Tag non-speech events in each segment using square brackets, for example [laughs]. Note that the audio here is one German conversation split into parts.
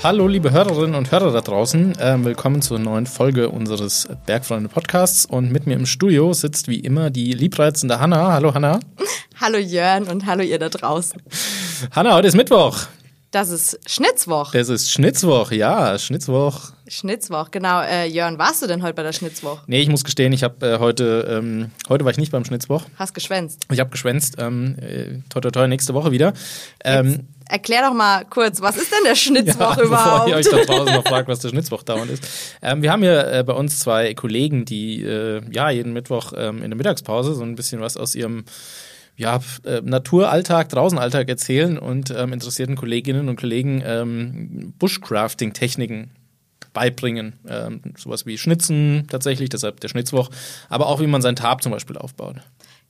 Hallo, liebe Hörerinnen und Hörer da draußen. Ähm, willkommen zur neuen Folge unseres Bergfreunde Podcasts. Und mit mir im Studio sitzt wie immer die liebreizende Hanna. Hallo, Hanna. Hallo, Jörn und hallo, ihr da draußen. Hanna, heute ist Mittwoch. Das ist Schnitzwoch. Das ist Schnitzwoch, ja, Schnitzwoch. Schnitzwoch, genau. Äh, Jörn, warst du denn heute bei der Schnitzwoch? Nee, ich muss gestehen, ich habe äh, heute, ähm, heute war ich nicht beim Schnitzwoch. Hast geschwänzt. Ich habe geschwänzt. Ähm, äh, toi, toi, toi, nächste Woche wieder. Ähm, Erklär doch mal kurz, was ist denn der Schnitzwoch [laughs] ja, überhaupt? Bevor ihr euch da draußen noch fragt, was der Schnitzwoch dauernd ist. Ähm, wir haben hier äh, bei uns zwei Kollegen, die äh, ja jeden Mittwoch ähm, in der Mittagspause so ein bisschen was aus ihrem ja, äh, Naturalltag, Draußenalltag erzählen und ähm, interessierten Kolleginnen und Kollegen ähm, Bushcrafting-Techniken beibringen. Ähm, sowas wie Schnitzen tatsächlich, deshalb der Schnitzwoch, aber auch wie man seinen Tab zum Beispiel aufbaut.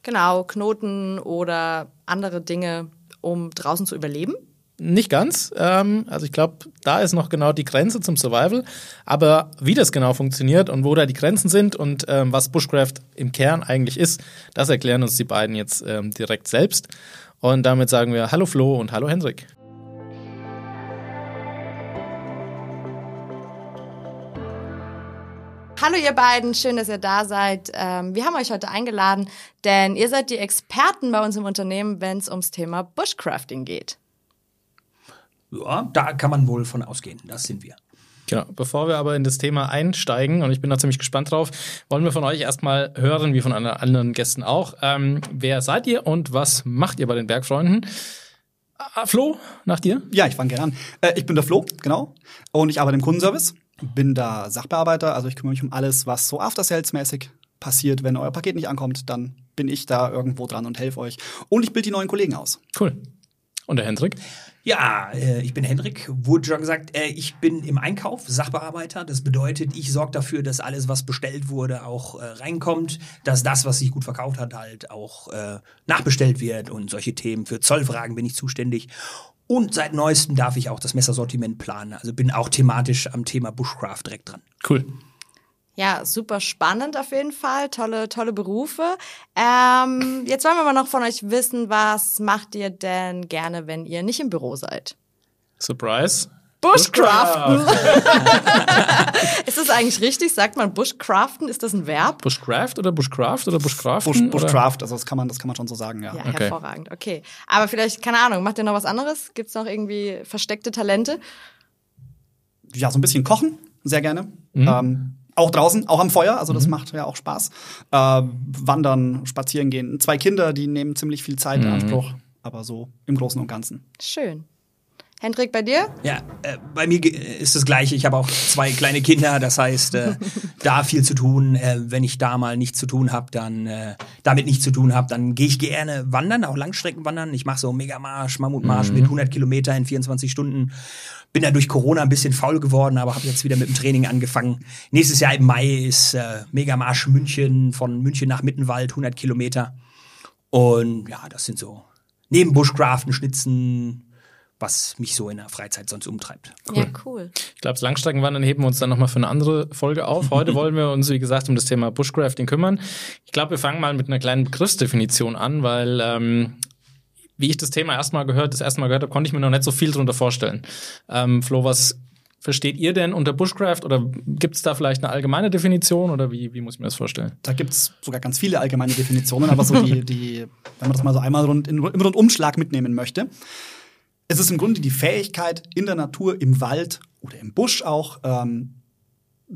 Genau, Knoten oder andere Dinge, um draußen zu überleben. Nicht ganz. Ähm, also ich glaube, da ist noch genau die Grenze zum Survival. Aber wie das genau funktioniert und wo da die Grenzen sind und ähm, was Bushcraft im Kern eigentlich ist, das erklären uns die beiden jetzt ähm, direkt selbst. Und damit sagen wir Hallo Flo und Hallo Hendrik. Hallo ihr beiden, schön, dass ihr da seid. Ähm, wir haben euch heute eingeladen, denn ihr seid die Experten bei uns im Unternehmen, wenn es ums Thema Bushcrafting geht. Ja, da kann man wohl von ausgehen. Das sind wir. Genau. Bevor wir aber in das Thema einsteigen, und ich bin da ziemlich gespannt drauf, wollen wir von euch erstmal hören, wie von anderen Gästen auch. Ähm, wer seid ihr und was macht ihr bei den Bergfreunden? Ah, Flo, nach dir? Ja, ich fange gerne an. Äh, ich bin der Flo, genau. Und ich arbeite im Kundenservice. Bin da Sachbearbeiter, also ich kümmere mich um alles, was so After-Sales-mäßig passiert. Wenn euer Paket nicht ankommt, dann bin ich da irgendwo dran und helfe euch. Und ich bilde die neuen Kollegen aus. Cool. Und der Hendrik? Ja, äh, ich bin Hendrik, wurde schon gesagt, äh, ich bin im Einkauf Sachbearbeiter. Das bedeutet, ich sorge dafür, dass alles, was bestellt wurde, auch äh, reinkommt, dass das, was sich gut verkauft hat, halt auch nachbestellt wird und solche Themen. Für Zollfragen bin ich zuständig. Und seit neuestem darf ich auch das Messersortiment planen. Also bin auch thematisch am Thema Bushcraft direkt dran. Cool. Ja, super spannend auf jeden Fall. Tolle, tolle Berufe. Ähm, jetzt wollen wir mal noch von euch wissen, was macht ihr denn gerne, wenn ihr nicht im Büro seid? Surprise. Bushcraften. [laughs] ist das eigentlich richtig? Sagt man Bushcraften? Ist das ein Verb? Bushcraft oder Bushcraft oder Bushcraften? Bush, Bushcraft, also das kann, man, das kann man schon so sagen, ja. Ja, Okay. hervorragend. Okay. Aber vielleicht, keine Ahnung, macht ihr noch was anderes? Gibt's noch irgendwie versteckte Talente? Ja, so ein bisschen kochen, sehr gerne. Ähm, auch draußen, auch am Feuer, also das macht ja auch Spaß. Äh, wandern, spazieren gehen. Zwei Kinder, die nehmen ziemlich viel Zeit in Anspruch, aber so im Großen und Ganzen. Schön. Hendrik, bei dir? Ja, äh, bei mir ist das Gleiche. Ich habe auch zwei kleine Kinder, das heißt, äh, [laughs] da viel zu tun. Äh, wenn ich da mal nichts zu tun habe, dann äh, damit nichts zu tun habe, dann gehe ich gerne wandern, auch Langstrecken wandern. Ich mache so Megamarsch, Mammutmarsch mit 100 Kilometer in 24 Stunden. Bin da durch Corona ein bisschen faul geworden, aber habe jetzt wieder mit dem Training angefangen. Nächstes Jahr im Mai ist äh, Megamarsch München, von München nach Mittenwald, 100 Kilometer. Und ja, das sind so neben Bushcraften, Schnitzen, was mich so in der Freizeit sonst umtreibt. Ja, cool. Ich glaube, das Langstreckenwandern heben wir uns dann nochmal für eine andere Folge auf. [laughs] Heute wollen wir uns, wie gesagt, um das Thema Bushcrafting kümmern. Ich glaube, wir fangen mal mit einer kleinen Begriffsdefinition an, weil ähm, wie ich das Thema erstmal gehört, das erste Mal gehört habe, konnte ich mir noch nicht so viel darunter vorstellen. Ähm, Flo, was versteht ihr denn unter Bushcraft oder gibt es da vielleicht eine allgemeine Definition oder wie, wie muss ich mir das vorstellen? Da gibt's sogar ganz viele allgemeine Definitionen, aber so die, [laughs] die, wenn man das mal so einmal rund, in, im Rundumschlag mitnehmen möchte. Es ist im Grunde die Fähigkeit, in der Natur, im Wald oder im Busch auch ähm,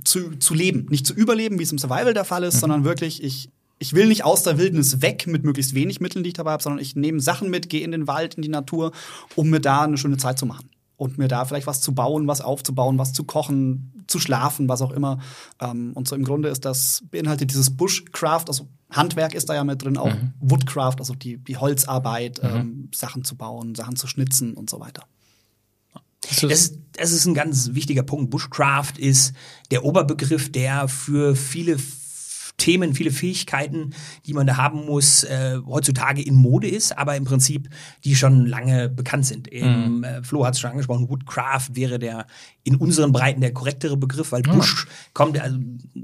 zu, zu leben. Nicht zu überleben, wie es im Survival der Fall ist, sondern wirklich, ich, ich will nicht aus der Wildnis weg mit möglichst wenig Mitteln, die ich dabei habe, sondern ich nehme Sachen mit, gehe in den Wald, in die Natur, um mir da eine schöne Zeit zu machen. Und mir da vielleicht was zu bauen, was aufzubauen, was zu kochen, zu schlafen, was auch immer. Ähm, und so im Grunde ist das, beinhaltet dieses Bushcraft, also Handwerk ist da ja mit drin, auch Woodcraft, also die, die Holzarbeit, ähm, Sachen zu bauen, Sachen zu schnitzen und so weiter. Das- Das, ist ein ganz wichtiger Punkt. Bushcraft ist der Oberbegriff, der für viele Themen, viele Fähigkeiten, die man da haben muss, äh, heutzutage in Mode ist, aber im Prinzip die schon lange bekannt sind. Eben, Mhm. äh, Flo hat es schon angesprochen, Woodcraft wäre der in unseren Breiten der korrektere Begriff, weil Bush kommt, also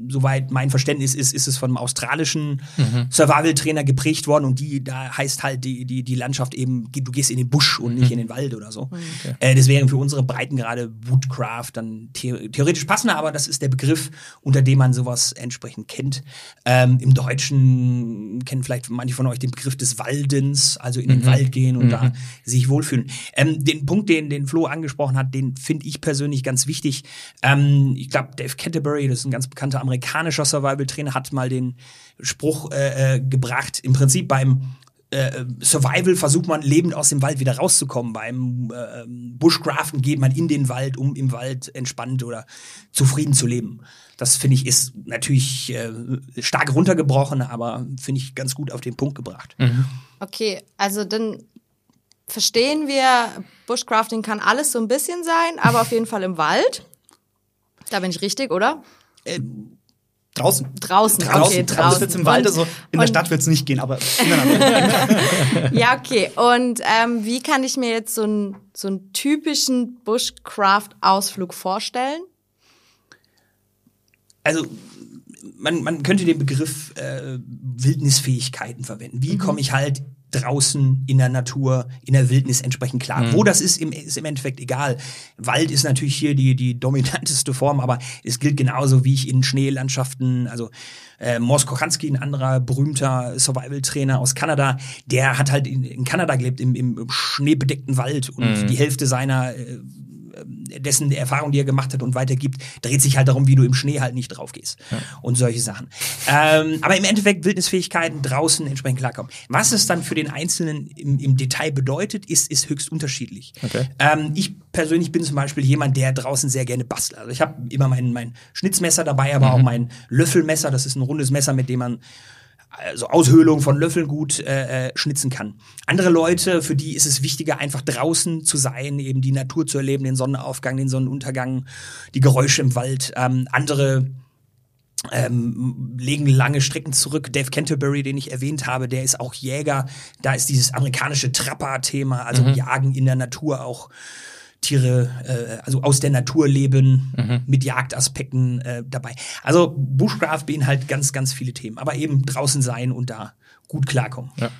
soweit mein Verständnis ist, ist es von einem australischen Mhm. Survival-Trainer geprägt worden und die, da heißt halt die, die, die Landschaft eben, du gehst in den Busch und Mhm. nicht in den Wald oder so. Äh, das wären für unsere Breiten gerade Woodcraft dann the theoretisch passender, aber das ist der Begriff, unter dem man sowas entsprechend kennt. Ähm, Im Deutschen kennen vielleicht manche von euch den Begriff des Waldens, also in den Wald gehen und da sich wohlfühlen. Ähm, den Punkt, den, den Flo angesprochen hat, den finde ich persönlich ganz wichtig. Ähm, ich glaube, Dave Canterbury, das ist ein ganz bekannter amerikanischer Survival-Trainer, hat mal den Spruch äh, äh, gebracht, im Prinzip beim äh, Survival versucht man lebend aus dem Wald wieder rauszukommen. Beim äh, Bushcraften geht man in den Wald, um im Wald entspannt oder zufrieden zu leben. Das finde ich ist natürlich äh, stark runtergebrochen, aber finde ich ganz gut auf den Punkt gebracht. Okay, also dann verstehen wir, Bushcrafting kann alles so ein bisschen sein, aber auf jeden Fall im Wald. Da bin ich richtig, oder? Draußen. Draußen, Draußen, okay, draußen draußen. wird's im Wald, also in der Stadt wird's nicht gehen, aber. [laughs] Ja, okay. Und ähm, wie kann ich mir jetzt so einen so einen typischen Bushcraft-Ausflug vorstellen? Also man, man könnte den Begriff äh, Wildnisfähigkeiten verwenden. Wie komme ich halt draußen in der Natur, in der Wildnis entsprechend klar. Wo das ist, im, ist im Endeffekt egal. Wald ist natürlich hier die, die dominanteste Form, aber es gilt genauso, wie ich in Schneelandschaften, also äh, Mors Kochanski, ein anderer berühmter Survival-Trainer aus Kanada, der hat halt in, in Kanada gelebt, im, im schneebedeckten Wald und die Hälfte seiner äh, dessen Erfahrung, die er gemacht hat und weitergibt, dreht sich halt darum, wie du im Schnee halt nicht drauf gehst und solche Sachen. Ähm, aber im Endeffekt Wildnisfähigkeiten draußen entsprechend klarkommen. Was es dann für den Einzelnen im, im Detail bedeutet, ist, ist höchst unterschiedlich. Okay. Ähm, ich persönlich bin zum Beispiel jemand, der draußen sehr gerne bastelt. Also ich habe immer mein, mein Schnitzmesser dabei, aber auch mein Löffelmesser. Das ist ein rundes Messer, mit dem man also Aushöhlung von Löffeln gut äh, äh, schnitzen kann. Andere Leute, für die ist es wichtiger, einfach draußen zu sein, eben die Natur zu erleben, den Sonnenaufgang, den Sonnenuntergang, die Geräusche im Wald. Ähm, andere ähm, legen lange Strecken zurück. Dave Canterbury, den ich erwähnt habe, der ist auch Jäger. Da ist dieses amerikanische Trapper-Thema, also Jagen in der Natur auch. Tiere, äh, also aus der Natur leben, mit Jagdaspekten äh, dabei. Also Bushcraft beinhaltet ganz, ganz viele Themen, aber eben draußen sein und da gut klarkommen. Ja.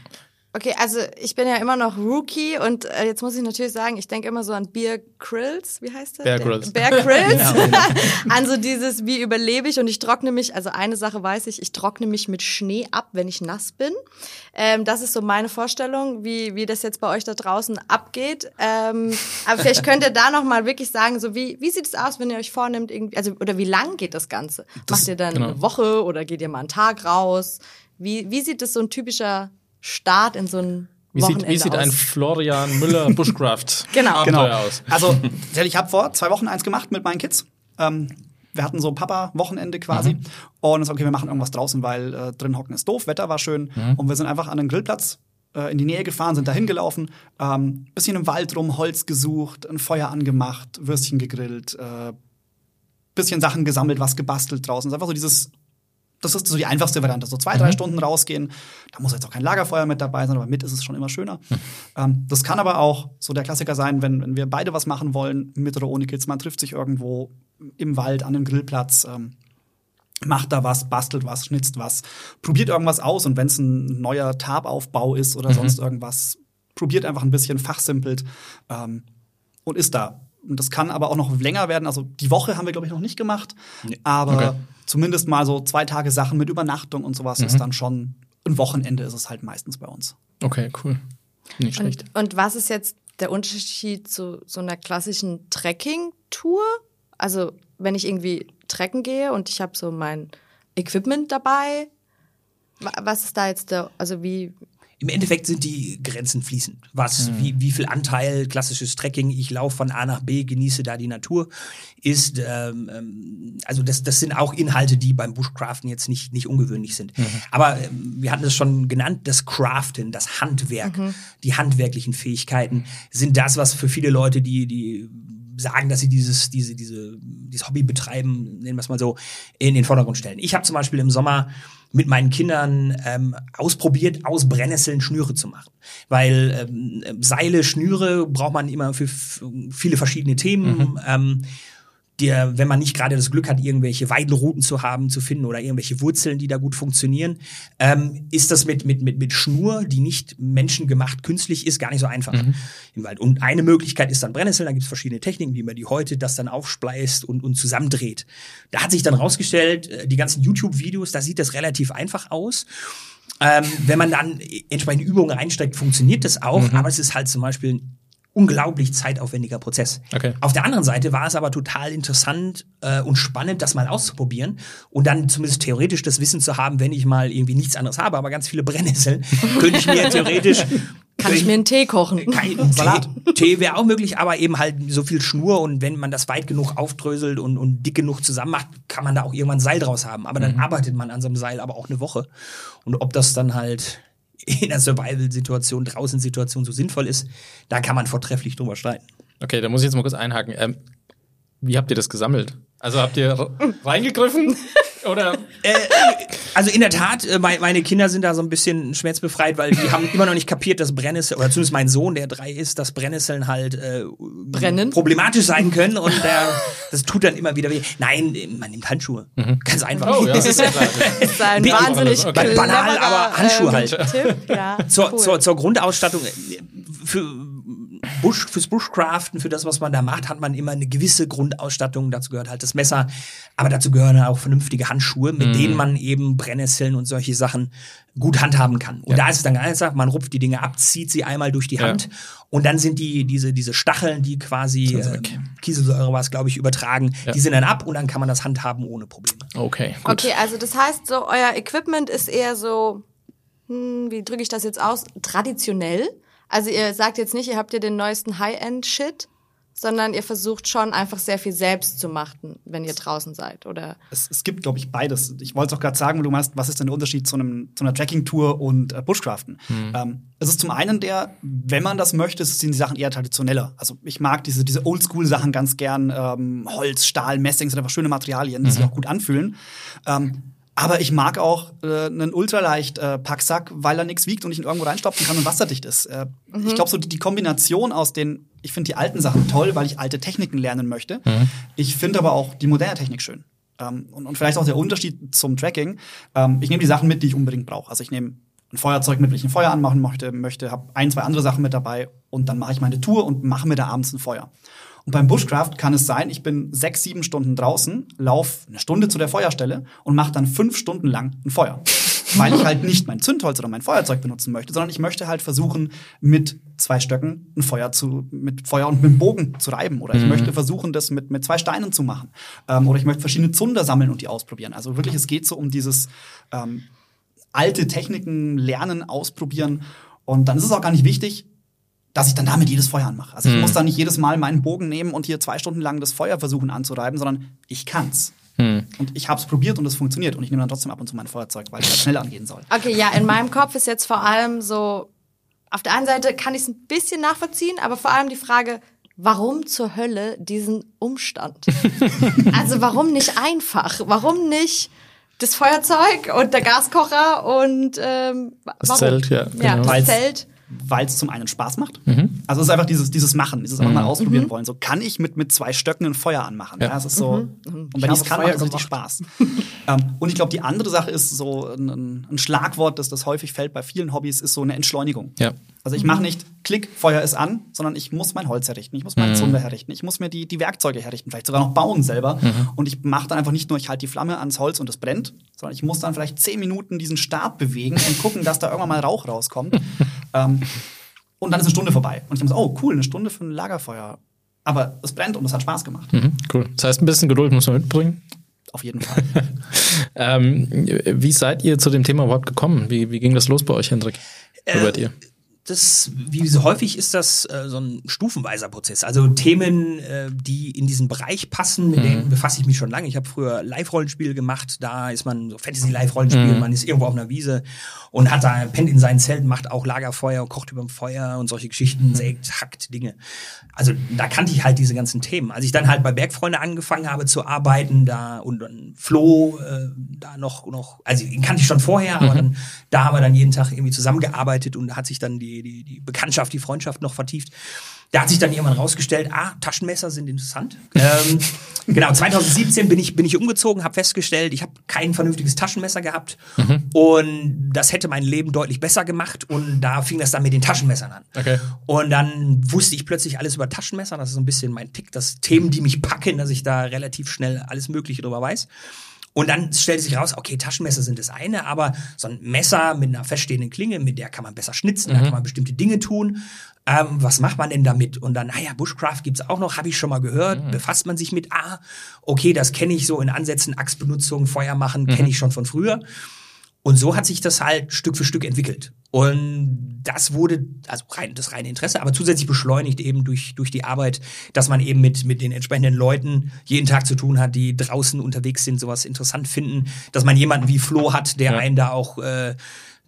Okay, also ich bin ja immer noch Rookie und äh, jetzt muss ich natürlich sagen, ich denke immer so an Bear Grylls, wie heißt der? Bear Grylls. Bear Grylls. an [laughs] so dieses, wie überlebe ich und ich trockne mich, also eine Sache weiß ich, ich trockne mich mit Schnee ab, wenn ich nass bin. Ähm, das ist so meine Vorstellung, wie, wie das jetzt bei euch da draußen abgeht. Ähm, aber vielleicht könnt ihr da nochmal wirklich sagen, so wie, wie sieht es aus, wenn ihr euch vornimmt, irgendwie, also oder wie lang geht das Ganze? Macht ihr dann genau. eine Woche oder geht ihr mal einen Tag raus? Wie, wie sieht das so ein typischer Start in so ein Wie sieht, wie sieht ein Florian Müller [laughs] Bushcraft Genau. Abenteuer aus? Also, ich habe vor zwei Wochen eins gemacht mit meinen Kids. Ähm, wir hatten so Papa-Wochenende quasi. Und es okay, wir machen irgendwas draußen, weil äh, drin hocken ist doof, Wetter war schön. Und wir sind einfach an den Grillplatz äh, in die Nähe gefahren, sind dahin gelaufen, ähm, bisschen im Wald rum, Holz gesucht, ein Feuer angemacht, Würstchen gegrillt, äh, bisschen Sachen gesammelt, was gebastelt draußen. Es ist einfach so dieses das ist so die einfachste Variante. So zwei, drei Stunden rausgehen. Da muss jetzt auch kein Lagerfeuer mit dabei sein, aber mit ist es schon immer schöner. Ähm, das kann aber auch so der Klassiker sein, wenn, wenn wir beide was machen wollen, mit oder ohne Kids. Man trifft sich irgendwo im Wald, an einem Grillplatz, ähm, macht da was, bastelt was, schnitzt was, probiert irgendwas aus und wenn es ein neuer Tabaufbau ist oder sonst irgendwas, probiert einfach ein bisschen, fachsimpelt ähm, und ist da. Und das kann aber auch noch länger werden. Also die Woche haben wir, glaube ich, noch nicht gemacht. Aber Okay. Zumindest mal so zwei Tage Sachen mit Übernachtung und sowas ist dann schon ein Wochenende ist es halt meistens bei uns. Okay, cool. Nicht schlecht. Und, und was ist jetzt der Unterschied zu so einer klassischen Trekking-Tour? Also, wenn ich irgendwie trekken gehe und ich habe so mein Equipment dabei, wa- was ist da jetzt der, also wie, Im Endeffekt sind die Grenzen fließend. Was, wie, wie viel Anteil klassisches Trekking, ich laufe von A nach B, genieße da die Natur, ist, ähm, ähm, also das, das sind auch Inhalte, die beim Bushcraften jetzt nicht, nicht ungewöhnlich sind. Aber ähm, wir hatten es schon genannt, das Craften, das Handwerk, die handwerklichen Fähigkeiten sind das, was für viele Leute, die, die sagen, dass sie dieses, diese, diese, dieses Hobby betreiben, nennen wir es mal so, in den Vordergrund stellen. Ich habe zum Beispiel im Sommer mit meinen Kindern ähm, ausprobiert, aus Brennnesseln Schnüre zu machen. Weil ähm, Seile, Schnüre braucht man immer für viele verschiedene Themen. Mhm. Ähm, der, wenn man nicht gerade das Glück hat, irgendwelche Weidenrouten zu haben, zu finden oder irgendwelche Wurzeln, die da gut funktionieren, ähm, ist das mit, mit, mit, mit Schnur, die nicht menschengemacht künstlich ist, gar nicht so einfach im Wald. Und eine Möglichkeit ist dann Brennnesseln, da gibt es verschiedene Techniken, wie man die heute das dann aufspleißt und, und zusammendreht. Da hat sich dann rausgestellt, äh, die ganzen YouTube-Videos, da sieht das relativ einfach aus. Ähm, wenn man dann entsprechende Übungen reinsteckt, funktioniert das auch, aber es ist halt zum Beispiel ein unglaublich zeitaufwendiger Prozess. Okay. Auf der anderen Seite war es aber total interessant äh, und spannend, das mal auszuprobieren und dann zumindest theoretisch das Wissen zu haben, wenn ich mal irgendwie nichts anderes habe, aber ganz viele Brennnesseln, [laughs] könnte ich mir theoretisch Kann ich mir einen Tee kochen? kein Salat. Tee, Tee wäre auch möglich, aber eben halt so viel Schnur und wenn man das weit genug aufdröselt und, und dick genug zusammen macht, kann man da auch irgendwann Seil draus haben. Aber dann arbeitet man an so einem Seil aber auch eine Woche. Und ob das dann halt in einer Survival-Situation, Draußen-Situation so sinnvoll ist, da kann man vortrefflich drüber streiten. Okay, da muss ich jetzt mal kurz einhaken. Ähm, wie habt ihr das gesammelt? Also habt ihr reingegriffen? [laughs] Oder? Äh, also in der Tat, äh, mei- meine Kinder sind da so ein bisschen schmerzbefreit, weil die haben immer noch nicht kapiert, dass Brennnesseln, oder zumindest mein Sohn, der drei ist, dass Brennnesseln halt äh, Brennen? problematisch sein können und [laughs] der, das tut dann immer wieder weh. Nein, man nimmt Handschuhe. Ganz einfach. Oh, ja, das ist ja klar. [laughs] Das ist ein wahnsinnig Okay. Banal, aber Handschuhe halt. Tipp. Ja, zur, cool. zur, zur Grundausstattung äh, für Bush, fürs Bushcraften, für das, was man da macht, hat man immer eine gewisse Grundausstattung. Dazu gehört halt das Messer, aber dazu gehören auch vernünftige Handschuhe, mit denen man eben Brennnesseln und solche Sachen gut handhaben kann. Und da ist es dann ganz einfach, man rupft die Dinge ab, zieht sie einmal durch die Ja. Hand und dann sind die diese diese Stacheln, die quasi äh. Kieselsäure was glaube ich übertragen, Ja. die sind dann ab und dann kann man das handhaben ohne Probleme. Okay, gut. Okay, also das heißt so, euer Equipment ist eher so, hm, wie drücke ich das jetzt aus, traditionell. Also ihr sagt jetzt nicht, ihr habt ja den neuesten High-End-Shit, sondern ihr versucht schon einfach sehr viel selbst zu machen, wenn ihr draußen seid, oder? Es, es gibt, glaube ich, beides. Ich wollte es auch gerade sagen, weil du meinst, was ist denn der Unterschied zu, einem, zu einer Tracking-Tour und äh, Bushcraften? Ähm, es ist zum einen der, wenn man das möchte, sind die Sachen eher traditioneller. Also ich mag diese, diese Oldschool-Sachen ganz gern. Ähm, Holz, Stahl, Messing sind einfach schöne Materialien, die sich auch gut anfühlen. Ähm, aber ich mag auch äh, einen ultraleicht äh, Packsack, weil er nichts wiegt und ich ihn irgendwo reinstopfen kann und wasserdicht ist. Äh, Ich glaube, so die, die Kombination aus den, ich finde die alten Sachen toll, weil ich alte Techniken lernen möchte. Ich finde aber auch die moderne Technik schön. Ähm, und, und vielleicht auch der Unterschied zum Tracking. Ähm, ich nehme die Sachen mit, die ich unbedingt brauche. Also ich nehme ein Feuerzeug mit, wenn ich ein Feuer anmachen möchte, möchte habe ein, zwei andere Sachen mit dabei und dann mache ich meine Tour und mache mir da abends ein Feuer. Und beim Bushcraft kann es sein, ich bin sechs, sieben Stunden draußen, lauf eine Stunde zu der Feuerstelle und mache dann fünf Stunden lang ein Feuer. [laughs] Weil ich halt nicht mein Zündholz oder mein Feuerzeug benutzen möchte, sondern ich möchte halt versuchen, mit zwei Stöcken ein Feuer zu, mit Feuer und mit dem Bogen zu reiben. Oder ich möchte versuchen, das mit, mit zwei Steinen zu machen. Ähm, oder ich möchte verschiedene Zunder sammeln und die ausprobieren. Also wirklich, es geht so um dieses ähm, alte Techniken lernen, ausprobieren. Und dann ist es auch gar nicht wichtig, dass ich dann damit jedes Feuer anmache. Also ich muss dann nicht jedes Mal meinen Bogen nehmen und hier zwei Stunden lang das Feuer versuchen anzureiben, sondern ich kann's. Und ich habe es probiert und es funktioniert. Und ich nehme dann trotzdem ab und zu mein Feuerzeug, weil es halt schnell angehen soll. Okay, ja, in meinem Kopf ist jetzt vor allem so, auf der einen Seite kann ich es ein bisschen nachvollziehen, aber vor allem die Frage, warum zur Hölle diesen Umstand? [laughs] also warum nicht einfach? Warum nicht das Feuerzeug und der Gaskocher und ähm, Das warum? Zelt, ja, Ja, genau. das Weil's- Zelt. Weil es zum einen Spaß macht. Also es ist einfach dieses, dieses Machen, dieses einfach mal ausprobieren wollen. So kann ich mit, mit zwei Stöcken ein Feuer anmachen. Ja. Ja. das ist so. Und wenn ich es kann, Feuer macht es richtig Spaß. [laughs] ähm, und ich glaube, die andere Sache ist so ein, ein, Schlagwort, das das häufig fällt bei vielen Hobbys, ist so eine Entschleunigung. Ja. Also ich mache nicht Klick, Feuer ist an, sondern ich muss mein Holz herrichten, ich muss meinen Zunder herrichten, ich muss mir die, die Werkzeuge herrichten, vielleicht sogar noch bauen selber. Und ich mache dann einfach nicht nur, ich halte die Flamme ans Holz und es brennt, sondern ich muss dann vielleicht zehn Minuten diesen Stab bewegen und gucken, dass da irgendwann mal Rauch rauskommt. [laughs] ähm, und dann ist eine Stunde vorbei. Und ich denke so, oh cool, eine Stunde für ein Lagerfeuer. Aber es brennt und es hat Spaß gemacht. Mhm, cool. Das heißt, ein bisschen Geduld muss man mitbringen. Auf jeden Fall. [laughs] Ähm, wie seid ihr zu dem Thema überhaupt gekommen? Wie, wie ging das los bei euch, Hendrik? Robert, ihr? Das, wie so häufig ist das äh, so ein stufenweiser Prozess. Also Themen, äh, die in diesen Bereich passen, mit Mhm. denen befasse ich mich schon lange. Ich habe früher Live-Rollenspiel gemacht, da ist man so Fantasy-Live-Rollenspiel, Mhm. man ist irgendwo auf einer Wiese und hat da, pennt in seinen Zelt, macht auch Lagerfeuer, kocht überm Feuer und solche Mhm. Geschichten, sägt, hackt Dinge. Also da kannte ich halt diese ganzen Themen. Als ich dann halt bei Bergfreunde angefangen habe zu arbeiten, da und dann Flo, äh, da noch, noch, also ihn kannte ich schon vorher, aber dann, da haben wir dann jeden Tag irgendwie zusammengearbeitet und da hat sich dann die, die, die Bekanntschaft, die Freundschaft noch vertieft. Da hat sich dann irgendwann rausgestellt, ah, Taschenmesser sind interessant. ähm, [laughs] genau, 2017 bin ich, bin ich umgezogen, habe festgestellt, ich habe kein vernünftiges Taschenmesser gehabt und das hätte mein Leben deutlich besser gemacht und da fing das dann mit den Taschenmessern an. Okay. Und dann wusste ich plötzlich alles über Taschenmesser, das ist so ein bisschen mein Tick, das Themen, die mich packen, dass ich da relativ schnell alles Mögliche drüber weiß. Und dann stellte sich raus, okay, Taschenmesser sind das eine, aber so ein Messer mit einer feststehenden Klinge, mit der kann man besser schnitzen, da kann man bestimmte Dinge tun. Ähm, was macht man denn damit? Und dann, naja, Bushcraft gibt's auch noch, habe ich schon mal gehört. Befasst man sich mit, ah, okay, das kenne ich so in Ansätzen, Achsbenutzung, Feuer machen, kenne ich schon von früher. Und so hat sich das halt Stück für Stück entwickelt. Und das wurde, also rein, das reine Interesse, aber zusätzlich beschleunigt eben durch, durch die Arbeit, dass man eben mit, mit den entsprechenden Leuten jeden Tag zu tun hat, die draußen unterwegs sind, sowas interessant finden, dass man jemanden wie Flo hat, der Ja. einen da auch, äh,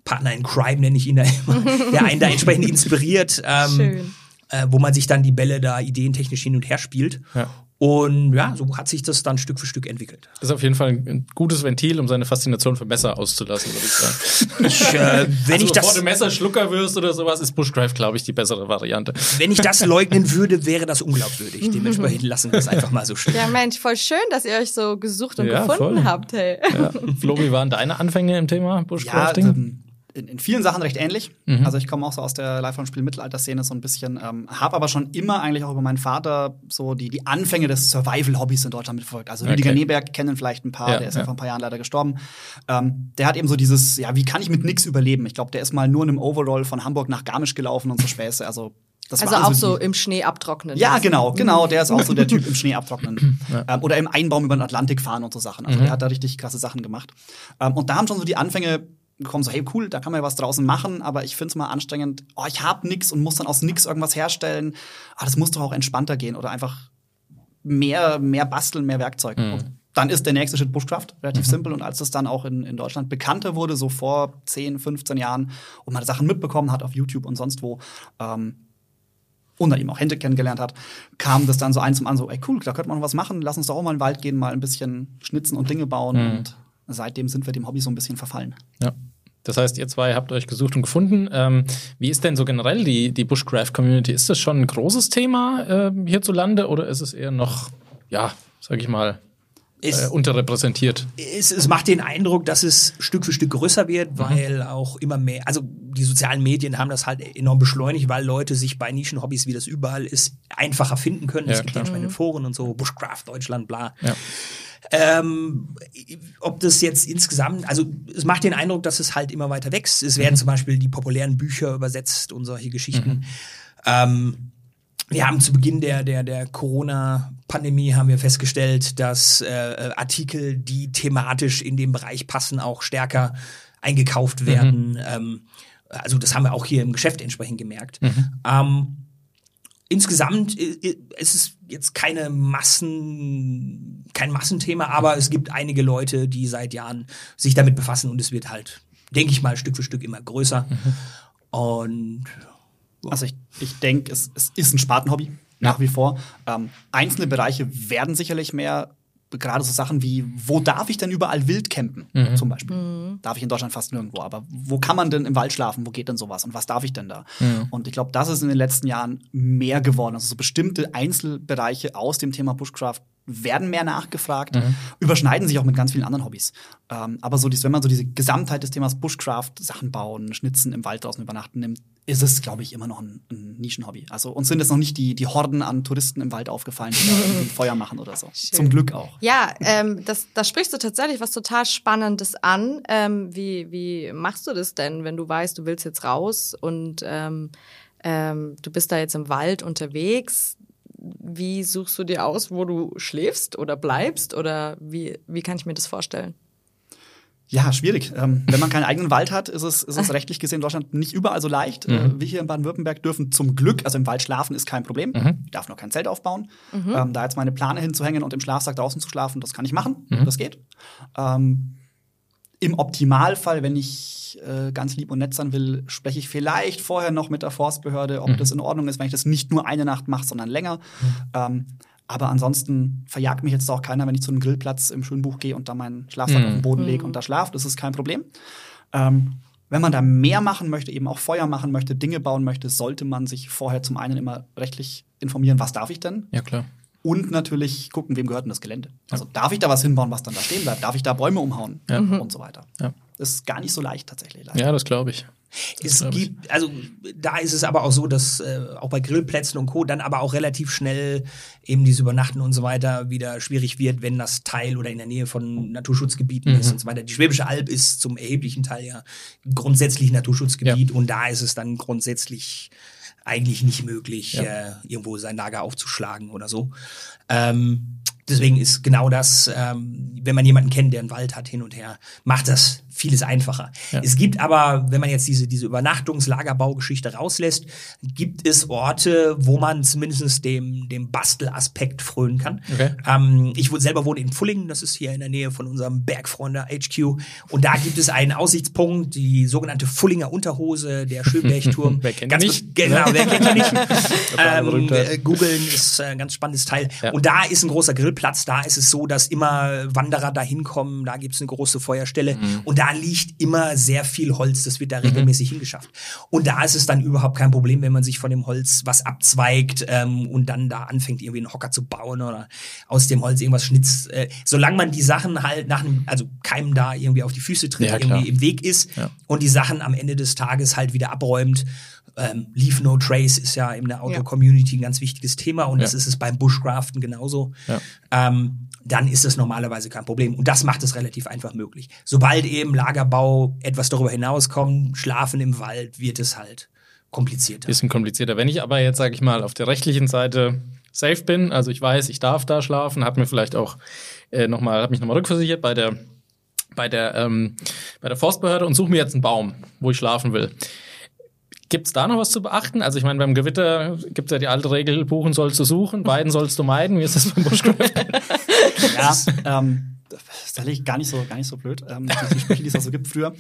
Partner in Crime nenne ich ihn da immer, [laughs] der einen da entsprechend inspiriert, ähm, Schön. Äh, wo man sich dann die Bälle da ideentechnisch hin und her spielt. Ja. Und ja, so hat sich das dann Stück für Stück entwickelt. Das ist auf jeden Fall ein gutes Ventil, um seine Faszination für Messer auszulassen, würde ich sagen. [laughs] Ich, äh, wenn also ich bevor das du Messerschlucker wirst oder sowas, ist Bushcraft, glaube ich, die bessere Variante. Wenn ich das [laughs] leugnen würde, wäre das unglaubwürdig. [laughs] Dementsprechend lassen wir es einfach mal so stehen. Ja, Mensch, voll schön, dass ihr euch so gesucht und Ja, gefunden voll. habt, hey. Ja. Flo, wie waren deine Anfänge im Thema Ja, Bushcrafting? ähm, in, in vielen Sachen recht ähnlich. Also ich komme auch so aus der Live-Rollenspiel-Mittelalter-Szene so ein bisschen, ähm, habe aber schon immer eigentlich auch über meinen Vater so die, die Anfänge des Survival-Hobbys in Deutschland mitverfolgt. Also Rüdiger Okay. Neberg kennen vielleicht ein paar, Ja, der ist ja. ja vor ein paar Jahren leider gestorben. Ähm, der hat eben so dieses, ja, wie kann ich mit nix überleben? Ich glaube, der ist mal nur in einem Overall von Hamburg nach Garmisch gelaufen und so Späße. Also das Also auch so die- im Schnee abtrocknen. ja, lassen. genau, genau. Der ist auch so der Typ im [laughs] Schnee abtrocknen. ähm, oder im Einbaum über den Atlantik fahren und so Sachen. Also der hat da richtig krasse Sachen gemacht. Ähm, und da haben schon so die Anfänge gekommen, so, hey, cool, da kann man ja was draußen machen, aber ich find's mal anstrengend, oh, ich hab nix und muss dann aus nix irgendwas herstellen. Ah, das muss doch auch entspannter gehen oder einfach mehr, mehr basteln, mehr Werkzeug. Und dann ist der nächste Schritt Bushcraft, relativ simpel. Und als das dann auch in, in Deutschland bekannter wurde, so vor 10, 15 Jahren, und man Sachen mitbekommen hat auf YouTube und sonst wo, ähm, und dann eben auch Hände kennengelernt hat, kam das dann so eins zum anderen so, ey cool, da könnte man noch was machen, lass uns doch auch mal in den Wald gehen, mal ein bisschen schnitzen und Dinge bauen. Und seitdem sind wir dem Hobby so ein bisschen verfallen. Ja. Das heißt, ihr zwei habt euch gesucht und gefunden. Ähm, wie ist denn so generell die, die Bushcraft-Community? Ist das schon ein großes Thema ähm, hierzulande oder ist es eher noch, ja, sag ich mal, Es, äh, unterrepräsentiert? es, es macht den Eindruck, dass es Stück für Stück größer wird, weil auch immer mehr, also die sozialen Medien haben das halt enorm beschleunigt, weil Leute sich bei Nischenhobbys, wie das überall ist, einfacher finden können. Ja, es gibt klar. entsprechende Foren und so, Bushcraft Deutschland, bla. Ja. Ähm, ob das jetzt insgesamt, also es macht den Eindruck, dass es halt immer weiter wächst. Es werden zum Beispiel die populären Bücher übersetzt und solche Geschichten. Ähm, wir haben zu Beginn der, der, der Corona-Pandemie haben wir festgestellt, dass äh, Artikel, die thematisch in den Bereich passen, auch stärker eingekauft werden. Ähm, also das haben wir auch hier im Geschäft entsprechend gemerkt. Ähm, insgesamt äh, äh, es ist jetzt keine Massen, kein Massenthema, aber es gibt einige Leute, die seit Jahren sich damit befassen und es wird halt, denke ich mal, Stück für Stück immer größer. Und Also ich, ich denke, es, es ist ein Spartenhobby, nach wie vor. Ähm, einzelne Bereiche werden sicherlich mehr, gerade so Sachen wie, wo darf ich denn überall wild campen, zum Beispiel. Darf ich in Deutschland fast nirgendwo, aber wo kann man denn im Wald schlafen, wo geht denn sowas und was darf ich denn da? Und ich glaube, das ist in den letzten Jahren mehr geworden. Also so bestimmte Einzelbereiche aus dem Thema Bushcraft werden mehr nachgefragt, überschneiden sich auch mit ganz vielen anderen Hobbys. Ähm, aber so, dies, wenn man so diese Gesamtheit des Themas Bushcraft, Sachen bauen, schnitzen, im Wald draußen übernachten nimmt, ist es, glaube ich, immer noch ein, ein Nischenhobby. Also uns sind jetzt noch nicht die, die Horden an Touristen im Wald aufgefallen, die [laughs] Feuer machen oder so. Zum Glück auch. Ja, ähm, das, da sprichst du tatsächlich was total Spannendes an. Ähm, wie, wie machst du das denn, wenn du weißt, du willst jetzt raus und ähm, ähm, du bist da jetzt im Wald unterwegs? Wie suchst du dir aus, wo du schläfst oder bleibst? Oder wie, wie kann ich mir das vorstellen? Ja, schwierig. Ähm, wenn man keinen eigenen Wald hat, ist es, ist es rechtlich gesehen in Deutschland nicht überall so leicht. Mhm. Äh, wir hier in Baden-Württemberg dürfen zum Glück, also im Wald schlafen ist kein Problem. Mhm. Ich darf noch kein Zelt aufbauen. Ähm, da jetzt meine Plane hinzuhängen und im Schlafsack draußen zu schlafen, das kann ich machen. Mhm. Das geht. Ähm, Im Optimalfall, wenn ich äh, ganz lieb und nett sein will, spreche ich vielleicht vorher noch mit der Forstbehörde, ob Mhm. das in Ordnung ist, wenn ich das nicht nur eine Nacht mache, sondern länger. Ähm, aber ansonsten verjagt mich jetzt auch keiner, wenn ich zu einem Grillplatz im Schönbuch gehe und da meinen Schlafsack Mhm. auf den Boden lege und da schlafe. Das ist kein Problem. Ähm, wenn man da mehr machen möchte, eben auch Feuer machen möchte, Dinge bauen möchte, sollte man sich vorher zum einen immer rechtlich informieren, was darf ich denn? Ja, klar. Und natürlich gucken, wem gehört denn das Gelände. Also darf ich da was hinbauen, was dann da stehen bleibt? Darf ich da Bäume umhauen? Ja. Und so weiter. Ja. Das ist gar nicht so leicht tatsächlich. Leider. Ja, das glaube ich. Das Es glaub ich. gibt, also da ist es aber auch so, dass äh, auch bei Grillplätzen und Co. dann aber auch relativ schnell eben dieses Übernachten und so weiter wieder schwierig wird, wenn das Teil oder in der Nähe von Naturschutzgebieten Mhm. ist und so weiter. Die Schwäbische Alb ist zum erheblichen Teil ja grundsätzlich Naturschutzgebiet und da ist es dann grundsätzlich eigentlich nicht möglich, Ja. äh, irgendwo sein Lager aufzuschlagen oder so. Ähm, deswegen ist genau das, ähm, wenn man jemanden kennt, der einen Wald hat, hin und her, macht das vieles einfacher. Ja. Es gibt aber, wenn man jetzt diese, diese Übernachtungslagerbaugeschichte rauslässt, gibt es Orte, wo man zumindest dem, dem Bastelaspekt frönen kann. Okay. Ähm, ich selber wohne in Pfullingen, das ist hier in der Nähe von unserem Bergfreunde HQ. Und da gibt es einen Aussichtspunkt, die sogenannte Fullinger Unterhose, der Schönbergturm. [laughs] Wer kennt Ganz nicht? Genau, wer kennt die nicht? [laughs] ähm, äh, Googeln ist äh, ein ganz spannendes Teil. Ja. Und da ist ein großer Grillplatz, da ist es so, dass immer Wanderer da hinkommen, da gibt es eine große Feuerstelle Mhm. und da liegt immer sehr viel Holz, das wird da regelmäßig hingeschafft. Und da ist es dann überhaupt kein Problem, wenn man sich von dem Holz was abzweigt ähm, und dann da anfängt, irgendwie einen Hocker zu bauen oder aus dem Holz irgendwas schnitzt. Äh, solange man die Sachen halt nach einem, also keinem da irgendwie auf die Füße tritt, Ja, irgendwie im Weg ist Ja. und die Sachen am Ende des Tages halt wieder abräumt. Ähm, Leave No Trace ist ja in der Outdoor-Community ein ganz wichtiges Thema und das ist es beim Bushcraften genauso. Ja. Ähm, dann ist es normalerweise kein Problem. Und das macht es relativ einfach möglich. Sobald eben Lagerbau etwas darüber hinauskommt, Schlafen im Wald, wird es halt komplizierter. Bisschen komplizierter. Wenn ich aber jetzt, sage ich mal, auf der rechtlichen Seite safe bin, also ich weiß, ich darf da schlafen, habe mir vielleicht auch äh, noch mal, hab mich nochmal rückversichert bei der, bei der, ähm, bei der Forstbehörde und suche mir jetzt einen Baum, wo ich schlafen will. Gibt's da noch was zu beachten? Also ich meine, beim Gewitter gibt's ja die alte Regel, buchen sollst du suchen, beiden sollst du meiden. Wie ist das beim Bushcraft? [laughs] Ja, ähm, das ist tatsächlich gar nicht so, gar nicht so blöd. Ähm, die, die Sprüche, die es da so gibt früher.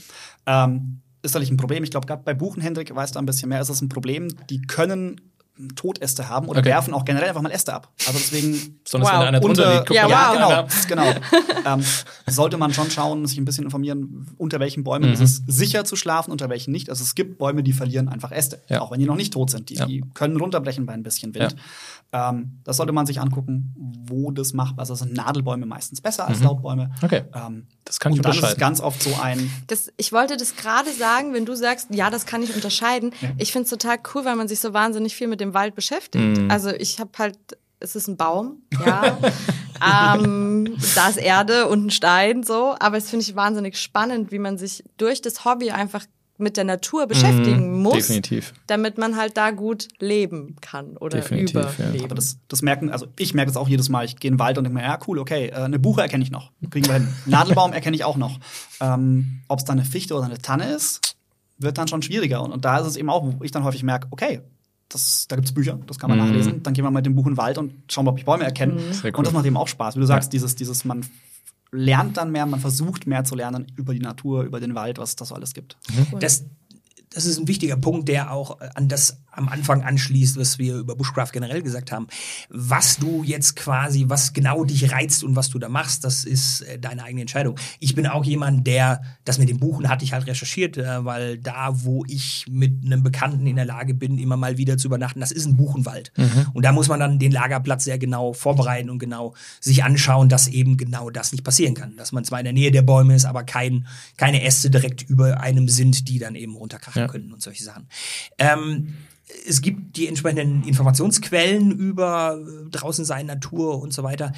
Ähm, ist tatsächlich ein Problem. Ich glaube, gerade bei Buchen, Hendrik, weißt du ein bisschen mehr, ist das ein Problem. Die können Totäste haben oder Okay. werfen auch generell einfach mal Äste ab. Also deswegen [laughs] Besonders Wow. wenn einer drunter unter, liegt. Ja, mal. wow. genau, genau. [laughs] ähm, sollte man schon schauen, sich ein bisschen informieren, unter welchen Bäumen Mhm. ist es sicher zu schlafen, unter welchen nicht. Also es gibt Bäume, die verlieren einfach Äste, Ja. auch wenn die noch nicht tot sind. Die, Ja. die können runterbrechen bei ein bisschen Wind. Ähm, das sollte man sich angucken, wo das machbar ist. Also sind Nadelbäume meistens besser als Laubbäume. Mhm. Okay. Ähm, Das kann ich und dann ist es unterscheiden. ganz oft so ein Das, ich wollte das gerade sagen, wenn du sagst, ja, das kann ich unterscheiden. Ich finde es total cool, weil man sich so wahnsinnig viel mit dem Wald beschäftigt. Mhm. Also ich habe halt, es ist ein Baum, ja. [laughs] ähm, da ist Erde und ein Stein, so. Aber es finde ich wahnsinnig spannend, wie man sich durch das Hobby einfach mit der Natur beschäftigen Mhm, muss, definitiv. damit man halt da gut leben kann oder Definitiv, ja. überleben. Aber das, das merken, also ich merke das auch jedes Mal. Ich gehe in den Wald und denke mir, ja, cool, okay, äh, eine Buche erkenne ich noch. Kriegen wir hin. Nadelbaum erkenne ich auch noch. Ähm, Ob es dann eine Fichte oder eine Tanne ist, wird dann schon schwieriger. Und, und da ist es eben auch, wo ich dann häufig merke, okay, das, da gibt's Bücher, das kann man Mhm. nachlesen. Dann gehen wir mit dem Buch in den Wald und schauen, ob ich Bäume erkenne. Sehr cool. Und das macht eben auch Spaß. Wie du sagst, dieses, dieses, man lernt dann mehr, man versucht mehr zu lernen über die Natur, über den Wald, was es da so alles gibt. Das, das ist ein wichtiger Punkt, der auch an das am Anfang anschließt, was wir über Bushcraft generell gesagt haben. Was du jetzt quasi, was genau dich reizt und was du da machst, das ist äh, deine eigene Entscheidung. Ich bin auch jemand, der, das mit dem Buchen hatte ich halt recherchiert, äh, weil da, wo ich mit einem Bekannten in der Lage bin, immer mal wieder zu übernachten, das ist ein Buchenwald. Und da muss man dann den Lagerplatz sehr genau vorbereiten und genau sich anschauen, dass eben genau das nicht passieren kann. Dass man zwar in der Nähe der Bäume ist, aber kein, keine Äste direkt über einem sind, die dann eben runterkrachen Ja. können und solche Sachen. Ähm, es gibt die entsprechenden Informationsquellen über äh, draußen sein, Natur und so weiter.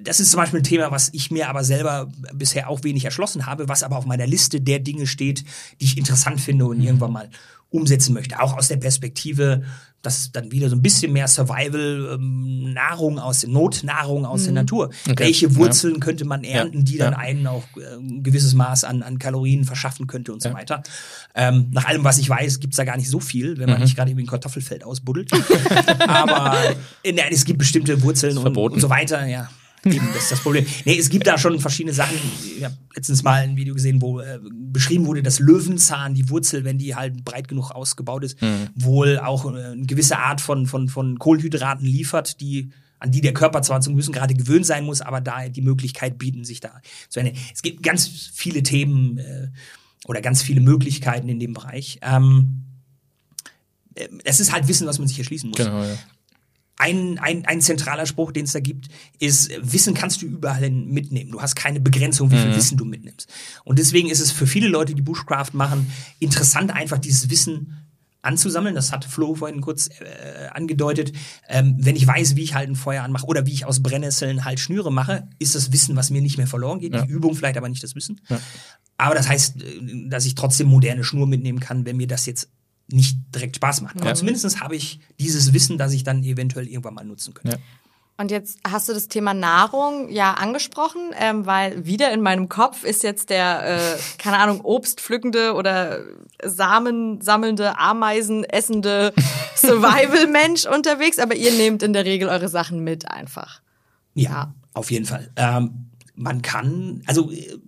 Das ist zum Beispiel ein Thema, was ich mir aber selber bisher auch wenig erschlossen habe, was aber auf meiner Liste der Dinge steht, die ich interessant finde und irgendwann mal umsetzen möchte. Auch aus der Perspektive, dass dann wieder so ein bisschen mehr Survival-Nahrung aus der Notnahrung aus der Natur. Okay. Welche Wurzeln könnte man ernten, die dann Ja. einen auch äh, ein gewisses Maß an, an Kalorien verschaffen könnte und so Ja. weiter. Ähm, nach allem, was ich weiß, gibt's da gar nicht so viel, wenn man Mhm. nicht gerade irgendwie ein Kartoffelfeld ausbuddelt. [laughs] Aber äh, nein, es gibt bestimmte Wurzeln und, und so weiter, ja. Eben, das ist das Problem. Nee, es gibt da schon verschiedene Sachen. Ich habe letztens mal ein Video gesehen, wo äh, beschrieben wurde, dass Löwenzahn, die Wurzel, wenn die halt breit genug ausgebaut ist, wohl auch äh, eine gewisse Art von, von, von Kohlenhydraten liefert, die an die der Körper zwar zum gewissen Grade gewöhnt sein muss, aber da die Möglichkeit bieten, sich da zu eine. Es gibt ganz viele Themen äh, oder ganz viele Möglichkeiten in dem Bereich. Ähm, äh, es ist halt Wissen, was man sich erschließen muss Genau, ja. Ein, ein, ein zentraler Spruch, den es da gibt, ist, Wissen kannst du überall hin mitnehmen. Du hast keine Begrenzung, wie viel Wissen du mitnimmst. Und deswegen ist es für viele Leute, die Bushcraft machen, interessant, einfach dieses Wissen anzusammeln. Das hat Flo vorhin kurz äh, angedeutet. Ähm, wenn ich weiß, wie ich halt ein Feuer anmache oder wie ich aus Brennnesseln halt Schnüre mache, ist das Wissen, was mir nicht mehr verloren geht. Ja. Die Übung vielleicht, aber nicht das Wissen. Ja. Aber das heißt, äh, dass ich trotzdem moderne Schnur mitnehmen kann, wenn mir das jetzt nicht direkt Spaß macht. Aber Ja. zumindest habe ich dieses Wissen, das ich dann eventuell irgendwann mal nutzen könnte. Ja. Und jetzt hast du das Thema Nahrung ja angesprochen, ähm, weil wieder in meinem Kopf ist jetzt der, äh, keine Ahnung, Obstpflückende oder Samen sammelnde, Ameisen essende [laughs] Survival-Mensch unterwegs, aber ihr nehmt in der Regel eure Sachen mit einfach. Ja, Ja. auf jeden Fall. Ähm, man kann, also äh,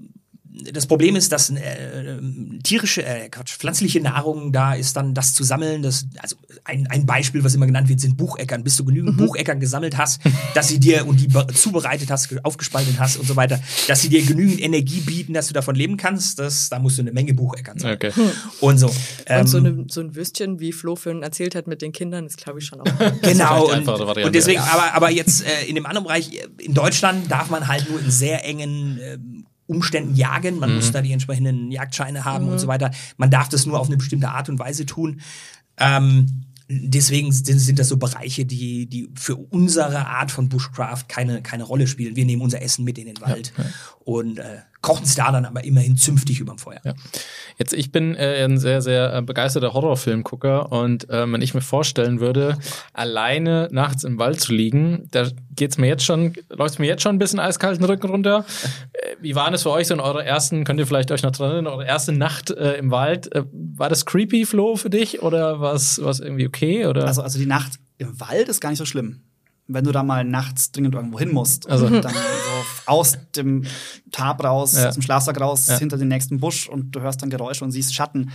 das Problem ist, dass äh, tierische, äh, Quatsch, pflanzliche Nahrung, da ist dann das zu sammeln. Das, also ein, ein Beispiel, was immer genannt wird, sind Bucheckern. Bis du genügend Bucheckern gesammelt hast, dass sie dir und die be- zubereitet hast, ge- aufgespaltet hast und so weiter, dass sie dir genügend Energie bieten, dass du davon leben kannst, das, da musst du eine Menge Bucheckern sammeln. Okay. Und so. Ähm, Und so, eine, so ein Würstchen, wie Flo vorhin erzählt hat mit den Kindern, ist glaube ich schon auch. Genau, und, und deswegen, ja. aber, aber jetzt äh, in dem anderen Bereich, äh, in Deutschland darf man halt nur in sehr engen ähm, Umständen jagen. Man muss da die entsprechenden Jagdscheine haben und so weiter. Man darf das nur auf eine bestimmte Art und Weise tun. Ähm, deswegen sind, das so Bereiche, die, die für unsere Art von Bushcraft keine, keine Rolle spielen. Wir nehmen unser Essen mit in den Wald und äh, kochen es da dann aber immerhin zünftig überm Feuer. Ja. Jetzt, ich bin äh, ein sehr, sehr äh, begeisterter Horrorfilmgucker und ähm, wenn ich mir vorstellen würde, alleine nachts im Wald zu liegen, da geht's mir jetzt schon, läuft's mir jetzt schon ein bisschen eiskalten Rücken runter. Äh, wie war das für euch so in eurer ersten, könnt ihr vielleicht euch noch dran erinnern, eure erste Nacht äh, im Wald? Äh, war das creepy, Flo, für dich oder war es irgendwie okay? Oder? Also, also die Nacht im Wald ist gar nicht so schlimm. Wenn du da mal nachts dringend irgendwo hin musst Also- dann so aus dem Tab raus, Ja. aus dem Schlafsack raus, Ja. hinter den nächsten Busch und du hörst dann Geräusche und siehst Schatten.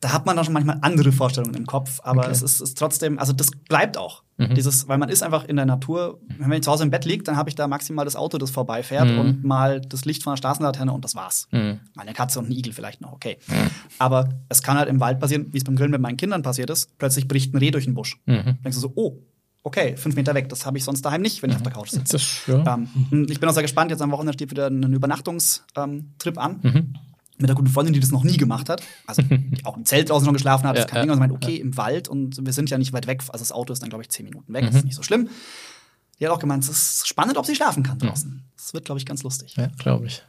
Da hat man dann schon manchmal andere Vorstellungen im Kopf, aber Okay. Mhm. es ist, ist trotzdem, also das bleibt auch. Dieses, weil man ist einfach in der Natur, wenn ich zu Hause im Bett liegt, dann habe ich da maximal das Auto, das vorbeifährt Mhm. und mal das Licht von der Straßenlaterne und das war's. Mhm. Mal eine Katze und ein Igel vielleicht noch, okay. Aber es kann halt im Wald passieren, wie es beim Grillen mit meinen Kindern passiert ist, plötzlich bricht ein Reh durch den Busch. Mhm. Denkst du so, oh, okay, fünf Meter weg, das habe ich sonst daheim nicht, wenn ich auf der Couch sitze. das, ja. Ähm, ich bin auch sehr gespannt, jetzt am Wochenende steht wieder ein Übernachtungstrip ähm, an. Mhm. Mit einer guten Freundin, die das noch nie gemacht hat. Also die auch im Zelt draußen schon geschlafen hat. Ja, das kann ja, Ding. Und sie meint, okay, im Wald und wir sind ja nicht weit weg. Also das Auto ist dann, glaube ich, zehn Minuten weg. Das Mhm. ist nicht so schlimm. Die hat auch gemeint, es ist spannend, ob sie schlafen kann draußen. Das wird, glaube ich, ganz lustig. ja, glaube ich.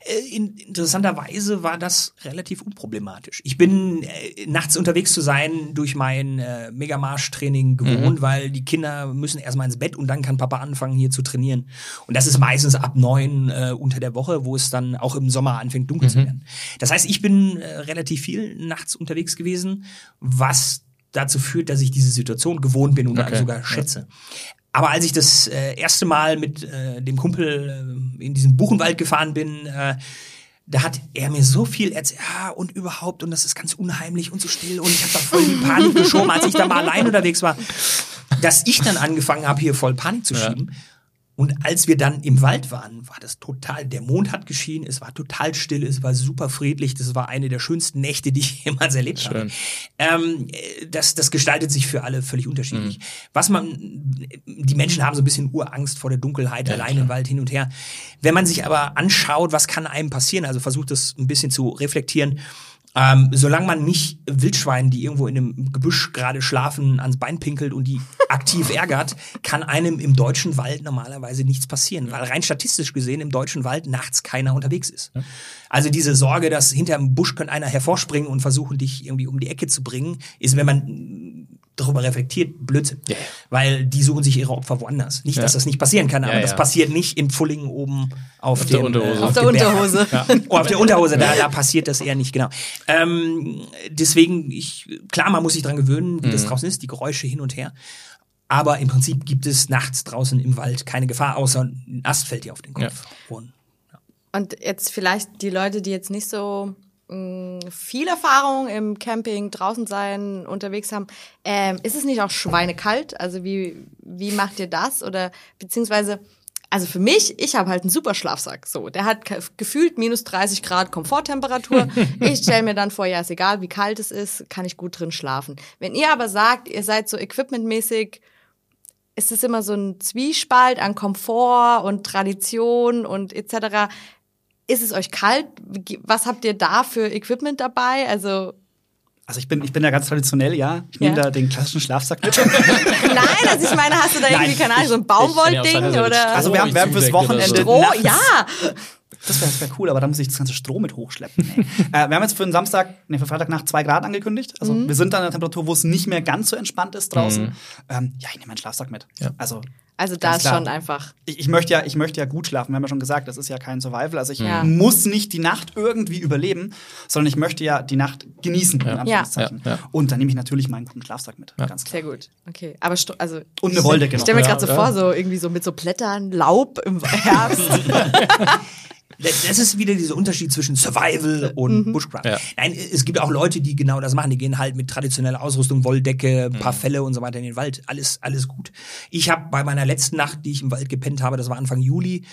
Äh, in, interessanterweise war das relativ unproblematisch. Ich bin äh, nachts unterwegs zu sein durch mein äh, Megamarsch-Training gewohnt, weil die Kinder müssen erstmal ins Bett und dann kann Papa anfangen hier zu trainieren. Und das ist meistens ab neun äh, unter der Woche, wo es dann auch im Sommer anfängt dunkel zu werden. Das heißt, ich bin äh, relativ viel nachts unterwegs gewesen, was dazu führt, dass ich diese Situation gewohnt bin und Okay. sogar schätze. Aber als ich das äh, erste Mal mit äh, dem Kumpel äh, in diesen Buchenwald gefahren bin, äh, da hat er mir so viel erzählt, ja, und überhaupt, und das ist ganz unheimlich und so still, und ich habe da voll die Panik geschoben, als ich da mal allein unterwegs war, dass ich dann angefangen habe, hier voll Panik zu Ja. Und als wir dann im Wald waren, war das total, der Mond hat geschienen, es war total still, es war super friedlich, das war eine der schönsten Nächte, die ich [laughs] jemals erlebt Schön. habe. Ähm, äh, das, das gestaltet sich für alle völlig unterschiedlich. Was man, die Menschen haben so ein bisschen Urangst vor der Dunkelheit, allein im Wald hin und her. Wenn man sich aber anschaut, was kann einem passieren, also versucht das ein bisschen zu reflektieren, Ähm, solange man nicht Wildschweinen, die irgendwo in einem Gebüsch gerade schlafen, ans Bein pinkelt und die aktiv ärgert, kann einem im deutschen Wald normalerweise nichts passieren, weil rein statistisch gesehen im deutschen Wald nachts keiner unterwegs ist. Also diese Sorge, dass hinterm Busch könnte einer hervorspringen und versuchen, dich irgendwie um die Ecke zu bringen, ist, wenn man darüber reflektiert, Blödsinn. Ja. Weil die suchen sich ihre Opfer woanders. Nicht, dass Ja. das nicht passieren kann, aber Ja, das ja. passiert nicht in Pfullingen oben auf, der dem, Unterhose. Äh, Auf der dem Berg. Unterhose. [laughs] Oh, auf der Unterhose, da, da passiert das eher nicht, genau. Ähm, deswegen, ich, klar, man muss sich dran gewöhnen, wie das Mhm. draußen ist, die Geräusche hin und her. Aber im Prinzip gibt es nachts draußen im Wald keine Gefahr, außer ein Ast fällt dir auf den Kopf. Und Und jetzt vielleicht die Leute, die jetzt nicht so mh, viel Erfahrung im Camping, draußen sein, unterwegs haben, ähm, ist es nicht auch schweinekalt? Also wie, wie macht ihr das? Oder beziehungsweise, also für mich, ich habe halt einen super Schlafsack. So, der hat ge- gefühlt minus 30 Grad Komforttemperatur. [laughs] ich stelle mir dann vor, ja, ist egal, wie kalt es ist, kann ich gut drin schlafen. Wenn ihr aber sagt, ihr seid so equipmentmäßig ist es immer so ein Zwiespalt an Komfort und Tradition und etc. Ist es euch kalt? Was habt ihr da für Equipment dabei? Also Also ich bin, ich bin ja ganz traditionell, ja. Ich nehme Ja. da den klassischen Schlafsack mit. [laughs] nein, also ich meine, hast du da irgendwie, keine Ahnung, so ein Baumwollding ja oder Also wir haben- wir haben fürs Stroh ich Wochenende-. Stroh? nachts- Ja, Das wäre wär cool, aber da muss ich das ganze Stroh mit hochschleppen. Nee. [laughs] äh, wir haben jetzt für den Samstag, nee, für Freitagnacht zwei Grad angekündigt. Also Mhm. wir sind an einer Temperatur, wo es nicht mehr ganz so entspannt ist draußen. Ähm, ja, ich nehme meinen Schlafsack mit. Ja. Also also da Ganz ist klar. schon einfach. ich, ich möchte ja, ich möchte ja gut schlafen. Wir haben ja schon gesagt, das ist ja kein Survival. Also ich Ja. muss nicht die Nacht irgendwie überleben, sondern ich möchte ja die Nacht genießen. In Anführungszeichen. Ja, ja. Und dann nehme ich natürlich meinen guten Schlafsack mit. Ganz klar. Sehr gut. Okay. Aber also Und eine Wolldecke Ich stelle mir Ja, gerade so ja. vor, so irgendwie so mit so Blättern, Laub im Herbst. [laughs] Das ist wieder dieser Unterschied zwischen Survival und Bushcraft. Ja. Nein, es gibt auch Leute, die genau das machen. Die gehen halt mit traditioneller Ausrüstung, Wolldecke, ein paar Felle und so weiter in den Wald. Alles, alles gut. Ich habe bei meiner letzten Nacht, die ich im Wald gepennt habe, das war Anfang Juli,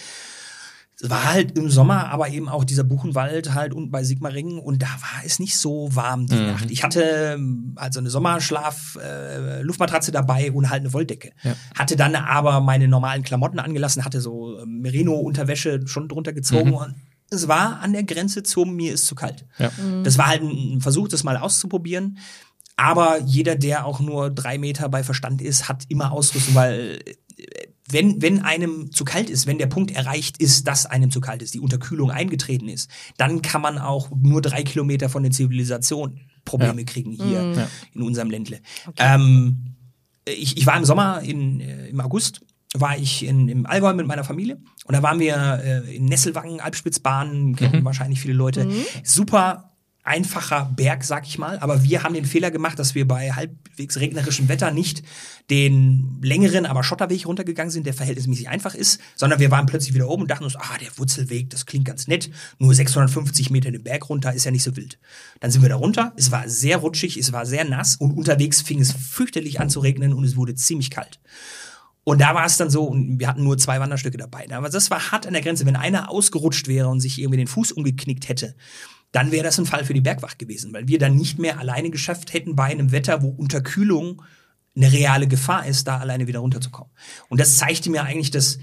war halt im Sommer, aber eben auch dieser Buchenwald halt unten bei Sigmaringen und da war es nicht so warm die Nacht. Ich hatte ähm, also eine Sommerschlaf äh, Luftmatratze dabei und halt eine Wolldecke. Hatte dann aber meine normalen Klamotten angelassen, hatte so ähm, Merino Unterwäsche schon drunter gezogen und es war an der Grenze zum mir ist zu kalt. Ja. Das war halt ein Versuch, das mal auszuprobieren. Aber jeder, der auch nur drei Meter bei Verstand ist, hat immer Ausrüstung, weil äh, wenn, wenn einem zu kalt ist, wenn der Punkt erreicht ist, dass einem zu kalt ist, die Unterkühlung eingetreten ist, dann kann man auch nur drei Kilometer von der Zivilisation Probleme kriegen hier in unserem Ländle. Ähm, ich, ich war im Sommer, in, äh, im August, war ich in, im Allgäu mit meiner Familie und da waren wir äh, in Nesselwangen, Alpspitzbahn, kennen wahrscheinlich viele Leute. Super einfacher Berg, sag ich mal, aber wir haben den Fehler gemacht, dass wir bei halbwegs regnerischem Wetter nicht den längeren, aber Schotterweg runtergegangen sind, der verhältnismäßig einfach ist, sondern wir waren plötzlich wieder oben und dachten uns, ah, der Wurzelweg, das klingt ganz nett, nur 650 Meter den Berg runter, ist ja nicht so wild. Dann sind wir da runter, es war sehr rutschig, es war sehr nass und unterwegs fing es fürchterlich an zu regnen und es wurde ziemlich kalt. Und da war es dann so, und wir hatten nur zwei Wanderstücke dabei. Aber das war hart an der Grenze. Wenn einer ausgerutscht wäre und sich irgendwie den Fuß umgeknickt hätte, dann wäre das ein Fall für die Bergwacht gewesen, weil wir dann nicht mehr alleine geschafft hätten, bei einem Wetter, wo Unterkühlung eine reale Gefahr ist, da alleine wieder runterzukommen. Und das zeigte mir eigentlich, dass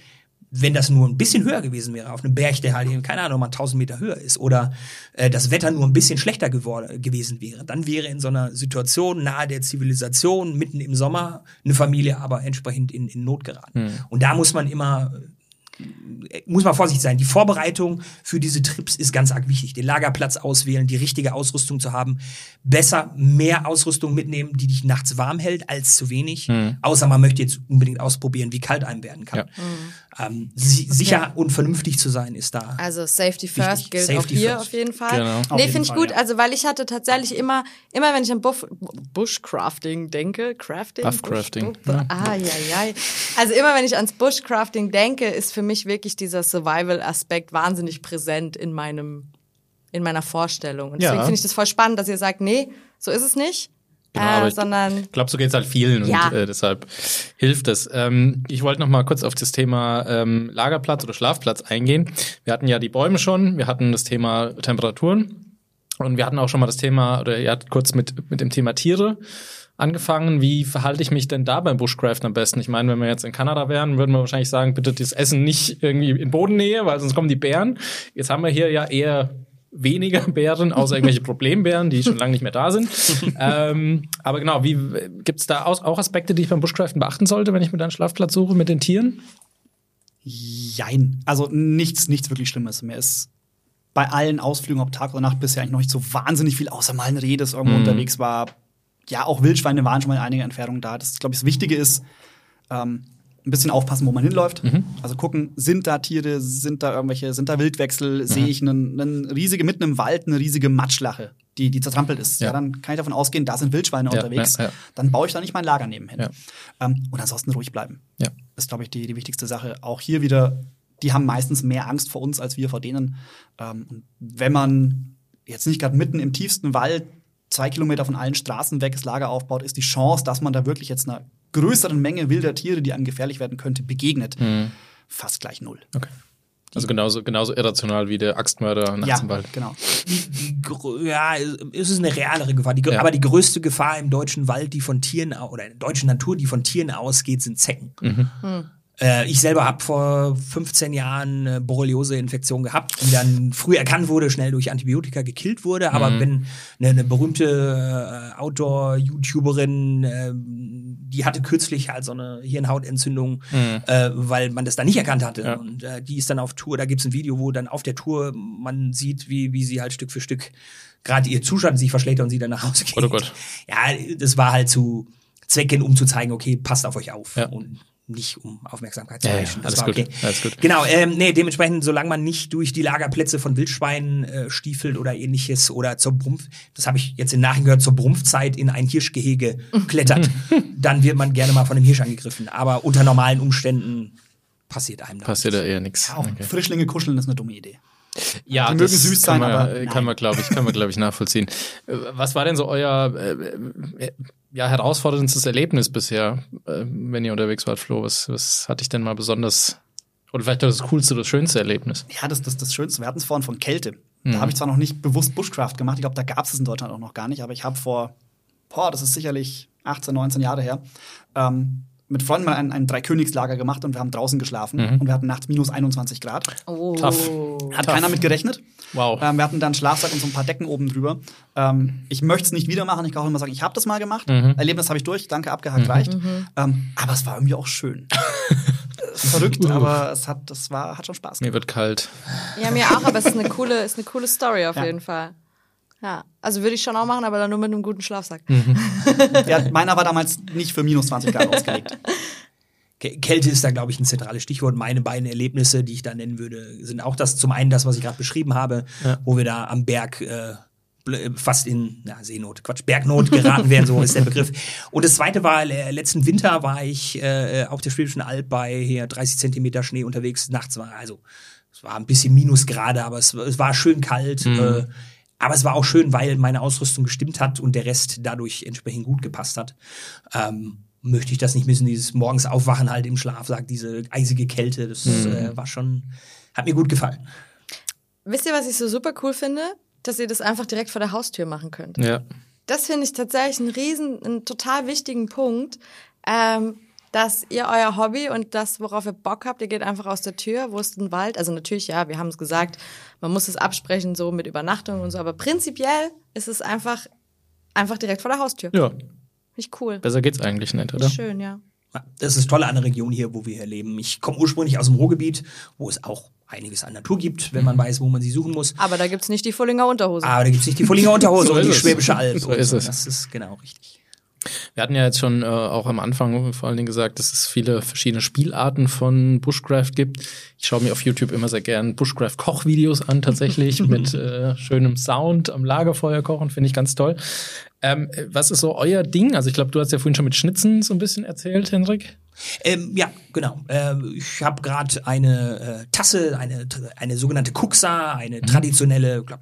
wenn das nur ein bisschen höher gewesen wäre, auf einem Berg, der halt, keine Ahnung, mal 1000 Meter höher ist, oder äh, das Wetter nur ein bisschen schlechter geworden, gewesen wäre, dann wäre in so einer Situation nahe der Zivilisation, mitten im Sommer, eine Familie aber entsprechend in, in Not geraten. Und da muss man immer muss man vorsichtig sein. Die Vorbereitung für diese Trips ist ganz arg wichtig. Den Lagerplatz auswählen, die richtige Ausrüstung zu haben. Besser mehr Ausrüstung mitnehmen, die dich nachts warm hält, als zu wenig. Außer man möchte jetzt unbedingt ausprobieren, wie kalt einem werden kann. Ähm, si sicher und vernünftig zu sein ist da. Also Safety First Wichtig. gilt Safety auch hier first. auf jeden Fall. Genau. Auf Nee, finde ich gut. ja. Also, weil ich hatte tatsächlich immer, immer wenn ich an Buff Bushcrafting denke, Crafting? Buffcrafting, Bush, ja. Ah, ja, ja. Also immer wenn ich ans Bushcrafting denke, ist für mich wirklich dieser Survival-Aspekt wahnsinnig präsent in meinem, in meiner Vorstellung. Und deswegen Ja. finde ich das voll spannend, dass ihr sagt, nee, so ist es nicht. Genau, aber äh, ich- sondern Ich glaube, so geht es halt vielen Ja. und äh, deshalb hilft es. Ähm, ich wollte noch mal kurz auf das Thema ähm, Lagerplatz oder Schlafplatz eingehen. Wir hatten ja die Bäume schon, wir hatten das Thema Temperaturen und wir hatten auch schon mal das Thema, oder ihr hattet kurz mit, mit dem Thema Tiere angefangen. Wie verhalte ich mich denn da beim Bushcraft am besten? Ich meine, wenn wir jetzt in Kanada wären, würden wir wahrscheinlich sagen, bitte das Essen nicht irgendwie in Bodennähe, weil sonst kommen die Bären. Jetzt haben wir hier ja eher weniger [laughs] Bären, außer irgendwelche Problembären, die schon lange nicht mehr da sind. ähm, aber genau, wie gibt's da auch Aspekte, die ich beim Bushcraften beachten sollte, wenn ich mir einen Schlafplatz suche mit den Tieren? Jein. Also nichts, nichts wirklich Schlimmes. Mir ist bei allen Ausflügen, ob Tag oder Nacht, bisher eigentlich noch nicht so wahnsinnig viel, außer mal ein Reh, das irgendwo Mhm. unterwegs war. Ja, auch Wildschweine waren schon mal in einiger Entfernung da. Das, glaube ich, das Wichtige ist, ähm, ein bisschen aufpassen, wo man hinläuft. Mhm. Also gucken, sind da Tiere, sind da irgendwelche, sind da Mhm. Wildwechsel, sehe ich einen, einen riesige, mitten im Wald eine riesige Matschlache, die, die zertrampelt ist. Ja. Ja. dann kann ich davon ausgehen, da sind Wildschweine Ja, unterwegs. ja. Dann baue ich da nicht mein Lager nebenhin. Ähm, und ansonsten ruhig bleiben Ja. ist, glaube ich, die, die wichtigste Sache. Auch hier wieder, die haben meistens mehr Angst vor uns als wir vor denen. Ähm, und wenn man jetzt nicht gerade mitten im tiefsten Wald, zwei Kilometer von allen Straßen weg das Lager aufbaut, ist die Chance, dass man da wirklich jetzt einer größeren Menge wilder Tiere, die einem gefährlich werden könnte, begegnet, fast gleich null. Okay. Also genauso, genauso irrational wie der Axtmörder nachts ja, im Wald. genau. ja, es ist eine realere Gefahr. Die, Ja. Aber die größte Gefahr im deutschen Wald, die von Tieren oder in der deutschen Natur, die von Tieren ausgeht, sind Zecken. Äh, ich selber habe vor 15 Jahren eine Borreliose-Infektion gehabt, die dann früh erkannt wurde, schnell durch Antibiotika gekillt wurde. Aber wenn eine, eine berühmte äh, Outdoor-YouTuberin, äh, die hatte kürzlich halt so eine Hirnhautentzündung, äh, weil man das dann nicht erkannt hatte. Ja. Und äh, die ist dann auf Tour, da gibt's ein Video, wo dann auf der Tour man sieht, wie, wie sie halt Stück für Stück gerade ihr Zustand sich verschlechtert und sie dann nach Hause geht. Oh Gott. Ja, das war halt zu Zwecken, um zu zeigen, okay, passt auf euch auf. Ja. Und nicht um Aufmerksamkeit zu Ja, ja, heischen. Das alles war gut, okay. alles gut. Genau, ähm, nee, dementsprechend, solange man nicht durch die Lagerplätze von Wildschweinen äh, stiefelt oder ähnliches oder zur Brumpf, das habe ich jetzt in Nachhinein gehört, zur Brumpfzeit in ein Hirschgehege klettert, [laughs] dann wird man gerne mal von einem Hirsch angegriffen. Aber unter normalen Umständen passiert einem das. Passiert da eher nichts. Auch Frischlinge kuscheln ist eine dumme Idee. Ja, Die mögen das süß kann sein, man, aber nein. kann man, glaube ich, kann man, glaube ich, nachvollziehen. Äh, Was war denn so euer äh, äh, ja, herausforderndstes Erlebnis bisher, äh, wenn ihr unterwegs wart, Flo? Was, was hatte ich denn mal besonders oder vielleicht das coolste, das schönste Erlebnis? Ja, das, das, das Schönste. Wir hatten es vorhin von Kälte. Mhm. Da habe ich zwar noch nicht bewusst Bushcraft gemacht, ich glaube, da gab es es in Deutschland auch noch gar nicht, aber ich habe vor, boah, das ist sicherlich 18, 19 Jahre her, ähm, mit Freunden mal ein, ein Dreikönigslager gemacht und wir haben draußen geschlafen Mhm. und wir hatten nachts minus 21 Grad. Oh. Tough. Hat Tough. keiner mit gerechnet. Wow. Ähm, wir hatten dann einen Schlafsack und so ein paar Decken oben drüber. Ähm, ich möchte es nicht wieder machen. Ich kann auch immer sagen, ich habe das mal gemacht. Mhm. Erlebnis habe ich durch. Danke, abgehakt, reicht. Ähm, aber es war irgendwie auch schön. [laughs] Verrückt, Uh. aber es hat, das war, hat schon Spaß gemacht. Mir wird kalt. Ja, mir auch, aber es ist eine coole, ist eine coole Story auf Ja. jeden Fall. Ja, also würde ich schon auch machen, aber dann nur mit einem guten Schlafsack. [laughs] Ja, meiner war damals nicht für minus 20 Grad ausgelegt. Kä- Kälte ist da, glaube ich, ein zentrales Stichwort. Meine beiden Erlebnisse, die ich da nennen würde, sind auch das, zum einen das, was ich gerade beschrieben habe, wo wir da am Berg äh, bl- fast in na, Seenot, Quatsch, Bergnot geraten wären, so ist der Begriff. Und das zweite war, äh, letzten Winter war ich äh, auf der Schwäbischen Alb bei hier 30 Zentimeter Schnee unterwegs. Nachts war, also, es war ein bisschen Minusgrade, aber es, es war schön kalt. Äh, aber es war auch schön, weil meine Ausrüstung gestimmt hat und der Rest dadurch entsprechend gut gepasst hat. Ähm, möchte ich das nicht missen, dieses morgens Aufwachen halt im Schlafsack, diese eisige Kälte, das äh, war schon, hat mir gut gefallen. Wisst ihr, was ich so super cool finde? Dass ihr das einfach direkt vor der Haustür machen könnt. Ja. Das finde ich tatsächlich einen riesen, einen total wichtigen Punkt, ähm, dass ihr euer Hobby und das, worauf ihr Bock habt, ihr geht einfach aus der Tür, wo ist ein Wald? Also natürlich, ja, wir haben es gesagt, man muss es absprechen, so mit Übernachtung und so, aber prinzipiell ist es einfach, einfach direkt vor der Haustür. Ja, ich cool. besser geht's eigentlich nicht, oder? Schön, ja. Das ist das Tolle an der Region hier, wo wir hier leben. Ich komme ursprünglich aus dem Ruhrgebiet, wo es auch einiges an Natur gibt, wenn man weiß, wo man sie suchen muss. Aber da gibt's nicht die Fullinger Unterhose. Aber da gibt's nicht die Fullinger Unterhose So und die es. Schwäbische Alb. So ist es. Das ist genau richtig. Wir hatten ja jetzt schon äh, auch am Anfang vor allen Dingen gesagt, dass es viele verschiedene Spielarten von Bushcraft gibt. Ich schaue mir auf YouTube immer sehr gern Bushcraft-Kochvideos an, tatsächlich, [laughs] mit äh, schönem Sound am Lagerfeuer kochen, finde ich ganz toll. Ähm, äh, was ist so euer Ding? Also ich glaube, du hast ja vorhin schon mit Schnitzen so ein bisschen erzählt, Henrik. Ähm, ja, genau. Ähm, ich habe gerade eine äh, Tasse, eine, eine sogenannte Kuxa, eine traditionelle, glaub,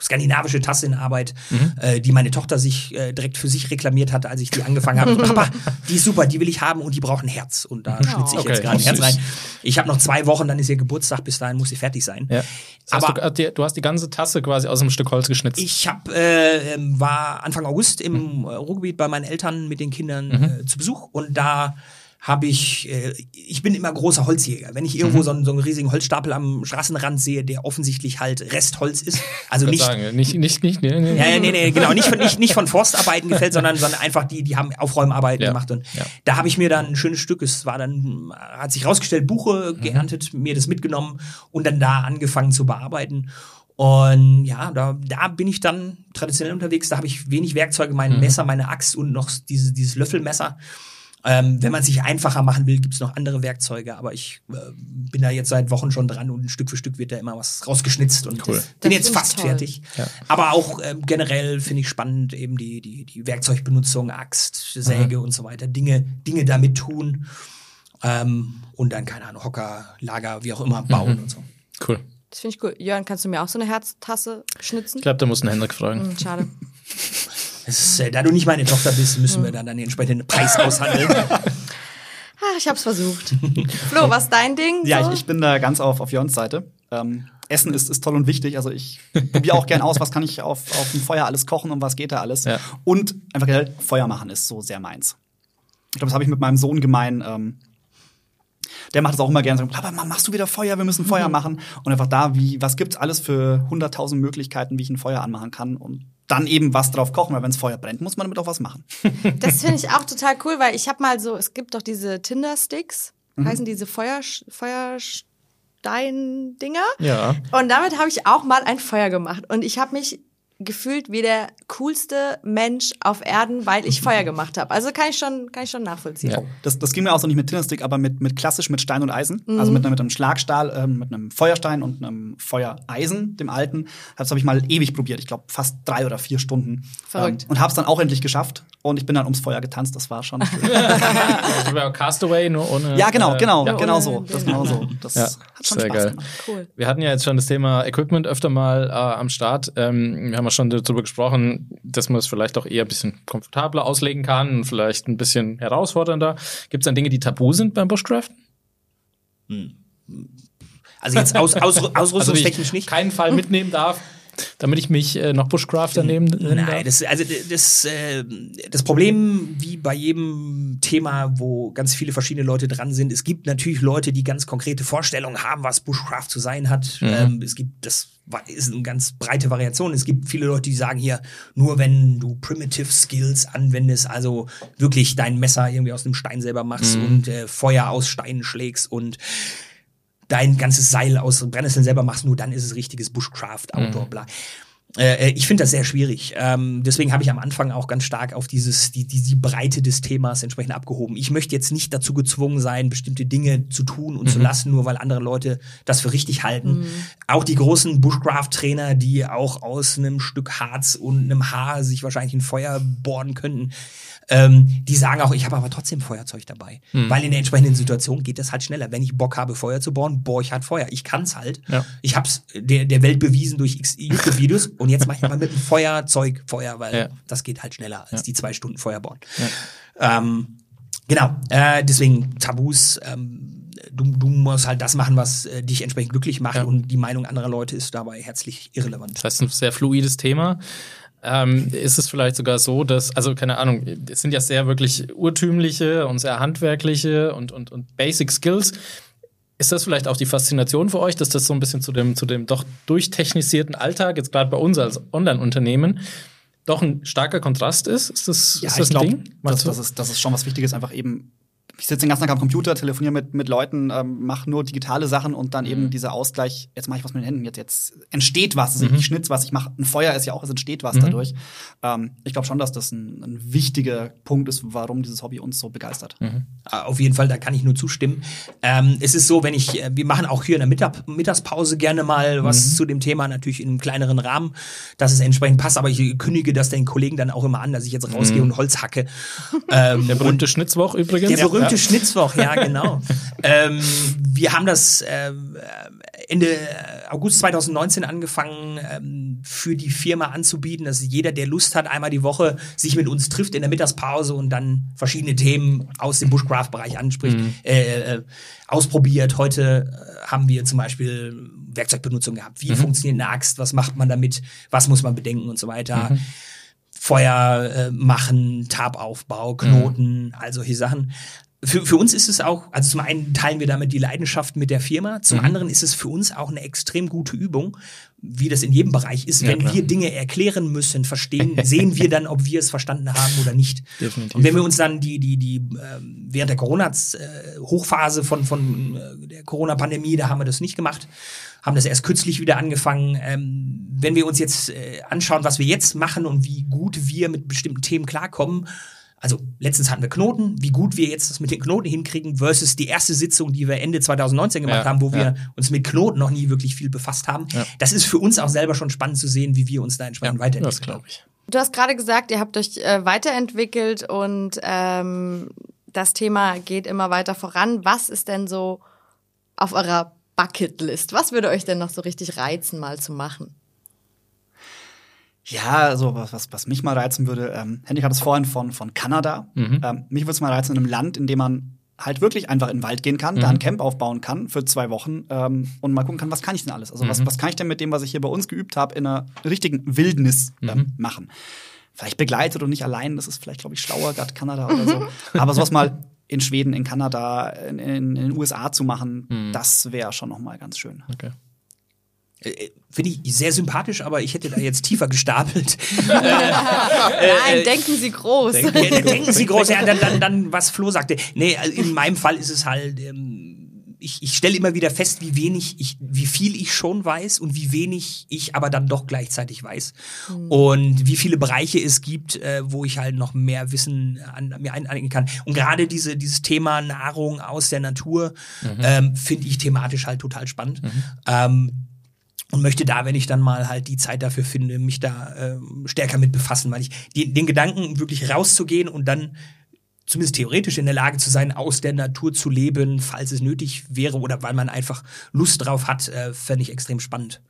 skandinavische Tasse in Arbeit, äh, die meine Tochter sich äh, direkt für sich reklamiert hat, als ich die angefangen habe. Papa, [laughs] die ist super, die will ich haben und die braucht ein Herz. Und da schnitze ich Okay, jetzt gerade ein Herz rein. Ich habe noch zwei Wochen, dann ist ihr Geburtstag, bis dahin muss sie fertig sein. Ja. Das heißt, Aber du, äh, du hast die ganze Tasse quasi aus einem Stück Holz geschnitzt. ich hab, äh, ähm, war Anfang August im äh, Ruhrgebiet bei meinen Eltern mit den Kindern äh, zu Besuch und da habe ich, äh, ich bin immer großer Holzjäger. Wenn ich irgendwo Mhm. so, einen, so einen riesigen Holzstapel am Straßenrand sehe, der offensichtlich halt Restholz ist, [laughs] also Ich nicht, sagen, nicht, nicht, nicht, nee, nee. ja, nee, nee, genau, nicht von, nicht, nicht von [laughs] Forstarbeiten gefällt, sondern, sondern einfach die, die haben Aufräumarbeiten Ja, gemacht und ja. da habe ich mir dann ein schönes Stück, es war dann, hat sich rausgestellt, Buche Mhm. geerntet, mir das mitgenommen und dann da angefangen zu bearbeiten. Und ja, da, da bin ich dann traditionell unterwegs, da habe ich wenig Werkzeuge, mein Mhm. Messer, meine Axt und noch diese, dieses Löffelmesser. Ähm, wenn man sich einfacher machen will, gibt's noch andere Werkzeuge, aber ich äh, bin da jetzt seit Wochen schon dran und Stück für Stück wird da immer was rausgeschnitzt und Cool. bin Das jetzt fast toll. fertig. Ja. Aber auch ähm, generell finde ich spannend eben die, die, die Werkzeugbenutzung, Axt, Säge und so weiter, Dinge, Dinge damit tun ähm, und dann, keine Ahnung, Hocker, Lager, wie auch immer, bauen und so. Cool. Das finde ich cool. Jörn, kannst du mir auch so eine Herztasse schnitzen? Ich glaube, da muss ein Hendrik fragen. Hm, schade. [laughs] Ist, äh, da du nicht meine Tochter bist, müssen wir dann, dann den entsprechenden Preis aushandeln. [laughs] Ah, ich hab's versucht. Flo, was ist dein Ding? Ja, so? ich, ich bin da ganz auf, auf Jörns Seite. Ähm, Essen ist, ist toll und wichtig. Also ich probiere auch gern aus, was kann ich auf, auf dem Feuer alles kochen und was geht da alles. Ja. Und einfach generell Feuer machen ist so sehr meins. Ich glaube, das habe ich mit meinem Sohn gemein. Ähm, der macht es auch immer gerne. Sagt, Papa, machst du wieder Feuer? Wir müssen Feuer machen. Und einfach da, wie, was gibt's alles für hunderttausend Möglichkeiten, wie ich ein Feuer anmachen kann. Und dann eben was drauf kochen, weil wenn Feuer brennt, muss man damit auch was machen. [laughs] Das finde ich auch total cool, weil ich habe mal so, es gibt doch diese Tinder-Sticks, Mhm. heißen diese Feuer, Feuerstein-Dinger. Ja. Und damit habe ich auch mal ein Feuer gemacht. Und ich habe mich gefühlt wie der coolste Mensch auf Erden, weil ich Feuer gemacht habe. Also kann ich schon, kann ich schon nachvollziehen. Ja. Das, das ging mir auch so nicht mit Tinnerstick, aber mit, mit klassisch mit Stein und Eisen. Also mit, einem- mit einem Schlagstahl, ähm, mit einem Feuerstein und einem Feuereisen, dem alten. Das habe ich mal ewig probiert. Ich glaube, fast drei oder vier Stunden. Verrückt. Ähm, und habe es dann auch endlich geschafft. Und ich bin dann ums Feuer getanzt. Das war schon [laughs] schön. Also Castaway nur ohne. ja, genau, äh, genau, Ja, genau ohne so. Das genau so. Das Ja, hat schon sehr Spaß geil. gemacht. Cool. Wir hatten ja jetzt schon das Thema Equipment öfter mal äh, am Start. Ähm, wir haben ja schon darüber gesprochen, dass man es vielleicht auch eher ein bisschen komfortabler auslegen kann und vielleicht ein bisschen herausfordernder. Gibt es dann Dinge, die tabu sind beim Bushcraften? Also jetzt aus, aus, [laughs] Also ausrüstungstechnisch ich nicht. keinen Fall mitnehmen darf, damit ich mich äh, noch Bushcrafter nehmen nennen Nein, darf? das, also das, äh, das Problem, wie bei jedem Thema, wo ganz viele verschiedene Leute dran sind, es gibt natürlich Leute, die ganz konkrete Vorstellungen haben, was Bushcraft zu sein hat. Ähm, es gibt, das ist eine ganz breite Variation. Es gibt viele Leute, die sagen hier, nur wenn du Primitive Skills anwendest, also wirklich dein Messer irgendwie aus einem Stein selber machst und äh, Feuer aus Steinen schlägst und dein ganzes Seil aus Brennnesseln selber machst, nur dann ist es richtiges Bushcraft, Outdoor, bla. Äh, ich finde das sehr schwierig. Ähm, deswegen habe ich am Anfang auch ganz stark auf dieses, die, die, die Breite des Themas entsprechend abgehoben. Ich möchte jetzt nicht dazu gezwungen sein, bestimmte Dinge zu tun und zu lassen, nur weil andere Leute das für richtig halten. Auch die großen Bushcraft-Trainer, die auch aus einem Stück Harz und einem Haar sich wahrscheinlich ein Feuer bohren könnten, ähm, die sagen auch, ich habe aber trotzdem Feuerzeug dabei. Weil in der entsprechenden Situation geht das halt schneller. Wenn ich Bock habe, Feuer zu bohren, bohre ich halt Feuer. Ich kann's halt. Ja. Ich hab's der, der Welt bewiesen durch YouTube-Videos und jetzt mache ich mal mit dem Feuerzeug Feuer, weil Ja. das geht halt schneller als die zwei Stunden Feuer bohren. Ähm, genau, äh, deswegen Tabus, ähm, du, du musst halt das machen, was äh, dich entsprechend glücklich macht Ja. und die Meinung anderer Leute ist dabei herzlich irrelevant. Das heißt, ein sehr fluides Thema. Ähm, ist es vielleicht sogar so, dass, also keine Ahnung, es sind ja sehr wirklich urtümliche und sehr handwerkliche und, und, und Basic Skills. Ist das vielleicht auch die Faszination für euch, dass das so ein bisschen zu dem, zu dem doch durchtechnisierten Alltag, jetzt gerade bei uns als Online-Unternehmen, doch ein starker Kontrast ist? Ist das, ist das ein glaub, Ding? Das, das, ist, das ist schon was Wichtiges, einfach eben. Ich sitze den ganzen Tag am Computer, telefoniere mit, mit Leuten, ähm, mache nur digitale Sachen und dann Mhm. eben dieser Ausgleich, jetzt mache ich was mit den Händen, jetzt, jetzt entsteht was, Mhm. ich schnitz was, ich mache ein Feuer ist ja auch, es entsteht was dadurch. Ähm, ich glaube schon, dass das ein, ein wichtiger Punkt ist, warum dieses Hobby uns so begeistert. Mhm. Äh, Auf jeden Fall, da kann ich nur zustimmen. Ähm, es ist so, wenn ich, äh, wir machen auch hier in der Mittag Mittagspause gerne mal was zu dem Thema, natürlich in einem kleineren Rahmen, dass es entsprechend passt, aber ich kündige das den Kollegen dann auch immer an, dass ich jetzt rausgehe und Holz hacke. [laughs] Ähm, Der berühmte Schnitzwoch übrigens. Der berühmte Ja. Schnitzwoch, [laughs] ja, genau. ähm, wir haben das äh, Ende August 2019 angefangen, ähm, für die Firma anzubieten, dass jeder, der Lust hat, einmal die Woche sich mit uns trifft in der Mittagspause und dann verschiedene Themen aus dem Bushcraft-Bereich anspricht, äh, äh, ausprobiert. Heute äh, haben wir zum Beispiel Werkzeugbenutzung gehabt. Wie funktioniert eine Axt? Was macht man damit? Was muss man bedenken und so weiter? Feuer äh, machen, Tabaufbau, Knoten, all solche Sachen. Für, für uns ist es auch, also zum einen teilen wir damit die Leidenschaft mit der Firma, zum Mhm. anderen ist es für uns auch eine extrem gute Übung, wie das in jedem Bereich ist. Ja, Wenn klar. wir Dinge erklären müssen, verstehen, [laughs] sehen wir dann, ob wir es verstanden haben oder nicht. Definitiv. Und wenn wir uns dann die, die, die ähm, während der Corona-Hochphase von, von äh, der Corona-Pandemie, da haben wir das nicht gemacht, haben das erst kürzlich wieder angefangen. Ähm, wenn wir uns jetzt äh, anschauen, was wir jetzt machen und wie gut wir mit bestimmten Themen klarkommen, also letztens hatten wir Knoten, wie gut wir jetzt das mit den Knoten hinkriegen versus die erste Sitzung, die wir Ende 2019 gemacht Ja, haben, wo wir ja. uns mit Knoten noch nie wirklich viel befasst haben. Ja. Das ist für uns auch selber schon spannend zu sehen, wie wir uns da entsprechend das weiterentwickeln. glaube ich. Du hast gerade gesagt, ihr habt euch äh, weiterentwickelt und ähm, das Thema geht immer weiter voran. Was ist denn so auf eurer Bucketlist? Was würde euch denn noch so richtig reizen, mal zu machen? Ja, also was, was, was mich mal reizen würde, ähm, Henrik hat es vorhin von, von Kanada. Mhm. Ähm, mich würde es mal reizen in einem Land, in dem man halt wirklich einfach in den Wald gehen kann, da Mhm. ein Camp aufbauen kann für zwei Wochen ähm, und mal gucken kann, was kann ich denn alles? Also Mhm. was, was kann ich denn mit dem, was ich hier bei uns geübt habe, in einer richtigen Wildnis ähm, Mhm. machen? Vielleicht begleitet und nicht allein, das ist vielleicht, glaube ich, schlauer, gerade Kanada oder so. [laughs] Aber sowas mal in Schweden, in Kanada, in, in, in den USA zu machen, Mhm. das wäre schon noch mal ganz schön. Okay. Äh, Finde ich sehr sympathisch, aber ich hätte da jetzt tiefer gestapelt. [laughs] Nein, denken Sie groß. Ja, denken Sie groß, ja, dann, dann, dann, was Flo sagte. Nee, also in meinem Fall ist es halt, ähm, ich, ich stelle immer wieder fest, wie wenig ich, wie viel ich schon weiß und wie wenig ich aber dann doch gleichzeitig weiß. Und wie viele Bereiche es gibt, äh, wo ich halt noch mehr Wissen an, mir einigen kann. Und gerade diese, dieses Thema Nahrung aus der Natur ähm, finde ich thematisch halt total spannend. Ähm, und möchte da, wenn ich dann mal halt die Zeit dafür finde, mich da ähm, stärker mit befassen, weil ich die, den Gedanken wirklich rauszugehen und dann zumindest theoretisch in der Lage zu sein, aus der Natur zu leben, falls es nötig wäre oder weil man einfach Lust drauf hat, äh, fände ich extrem spannend.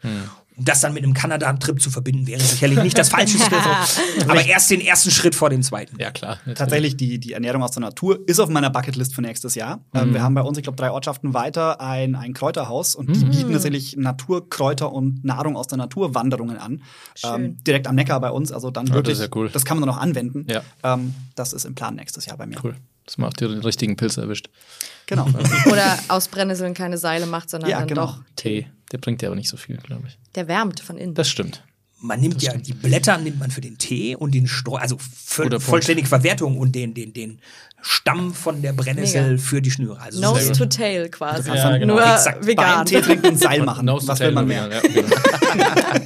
Und das dann mit einem Kanada-Trip zu verbinden, wäre sicherlich nicht das falsche [laughs] Schritt, aber erst den ersten Schritt vor dem zweiten. Ja, klar. natürlich. Tatsächlich, die, die Ernährung aus der Natur ist auf meiner Bucketlist für nächstes Jahr. Ähm, wir haben bei uns, ich glaube, drei Ortschaften weiter ein, ein Kräuterhaus und die bieten tatsächlich Naturkräuter und Nahrung aus der Natur Wanderungen an. Ähm, direkt am Neckar bei uns, also dann das wirklich, ist ja cool. das kann man dann auch anwenden. Ja. Ähm, das ist im Plan nächstes Jahr bei mir. Cool. Das macht dir den richtigen Pilz erwischt. Genau. [laughs] [laughs] Oder aus Brennnesseln keine Seile macht, sondern Ja, dann genau. doch. Tee. Der bringt dir aber nicht so viel, glaube ich. Der wärmt von innen. Das stimmt. Man nimmt ja die Blätter nimmt man für den Tee und den Streu, also vollständige Verwertung und den, den, den Stamm von der Brennnessel Mega. für die Schnüre. Also Nose to tail quasi. kannst dann Nur exakt vegan. Beim Tee trinken und Seil machen. Nose to Was tail will man mehr? vegan, Ja, genau.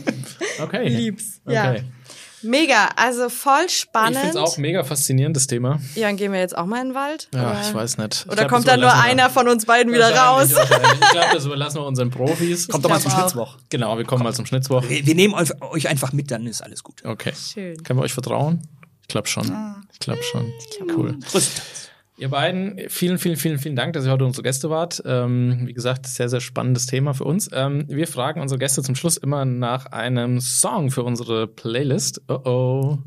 [laughs] okay. Lieb's. Okay. Ja. Mega, also voll Ich spannend. finde es auch mega faszinierend, das Thema. Ja, dann gehen wir jetzt auch mal in den Wald? Ja, oder? ich weiß nicht. Ich Oder glaub, kommt dann nur einer von uns beiden wieder raus? Ich glaube, das überlassen wir unseren Profis. Kommt doch mal glaub zum auch. Schnitzwoch. Genau, wir kommen mal zum Schnitzwoch. Wir, wir nehmen euch, einfach mit, dann ist alles gut. Okay. Schön. Können wir euch vertrauen? Ich glaube schon. Ich glaube schon. Cool. Größtenteils. Ihr beiden, vielen, vielen, vielen, vielen Dank, dass ihr heute unsere Gäste wart. Ähm, wie gesagt, sehr, sehr spannendes Thema für uns. Ähm, wir fragen unsere Gäste zum Schluss immer nach einem Song für unsere Playlist. Oh oh.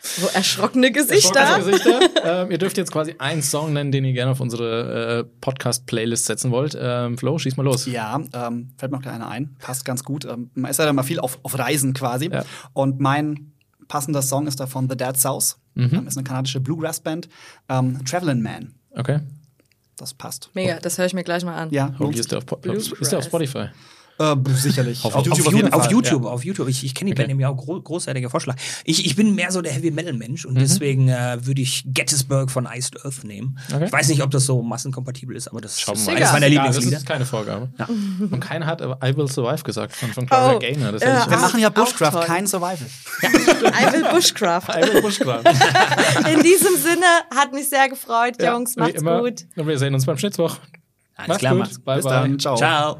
So erschrockene Gesichter. Erschrockene Gesichter. ähm, ihr dürft jetzt quasi einen Song nennen, den ihr gerne auf unsere äh, Podcast-Playlist setzen wollt. Ähm, Flo, schieß mal los. Ja, ähm, fällt mir noch einer ein. Passt ganz gut. Ähm, man ist ja dann mal viel auf, auf Reisen quasi. Ja. Und mein passender Song ist da von The Dead South. Mhm. Ähm, ist eine kanadische Bluegrass-Band. Ähm, Travelin' Man. Okay. Das passt. Mega, das höre ich mir gleich mal an. Ja, Holy ist der auf, Bluegrass. ist der auf Spotify? Äh, sicherlich. Auf- Auf, auf, jeden auf. YouTube, auf YouTube. Ich, ich kenne die Okay. Band nämlich auch gro großartiger Vorschlag. Ich, ich bin mehr so der Heavy Metal Mensch Mhm. und deswegen äh, würde ich Gettysburg von Iced Earth nehmen. Okay. Ich weiß nicht, ob das so massenkompatibel ist, aber das Schauen ist eines meiner Ja, Lieblingslieder. Das ist keine Vorgabe. Und keiner hat I Will Survive gesagt von, von Oh, Claudia Gaynor. Das ja. Wir machen ja Bushcraft, kein Survival. [laughs] I will Bushcraft. I Will Bushcraft. [laughs] In diesem Sinne hat mich sehr gefreut, Ja, Jungs. Macht's immer. gut. Und wir sehen uns beim Schnitzwoch. Alles Macht's klar, gut. macht's. Bye, Bis bye. dann. Ciao. Ciao.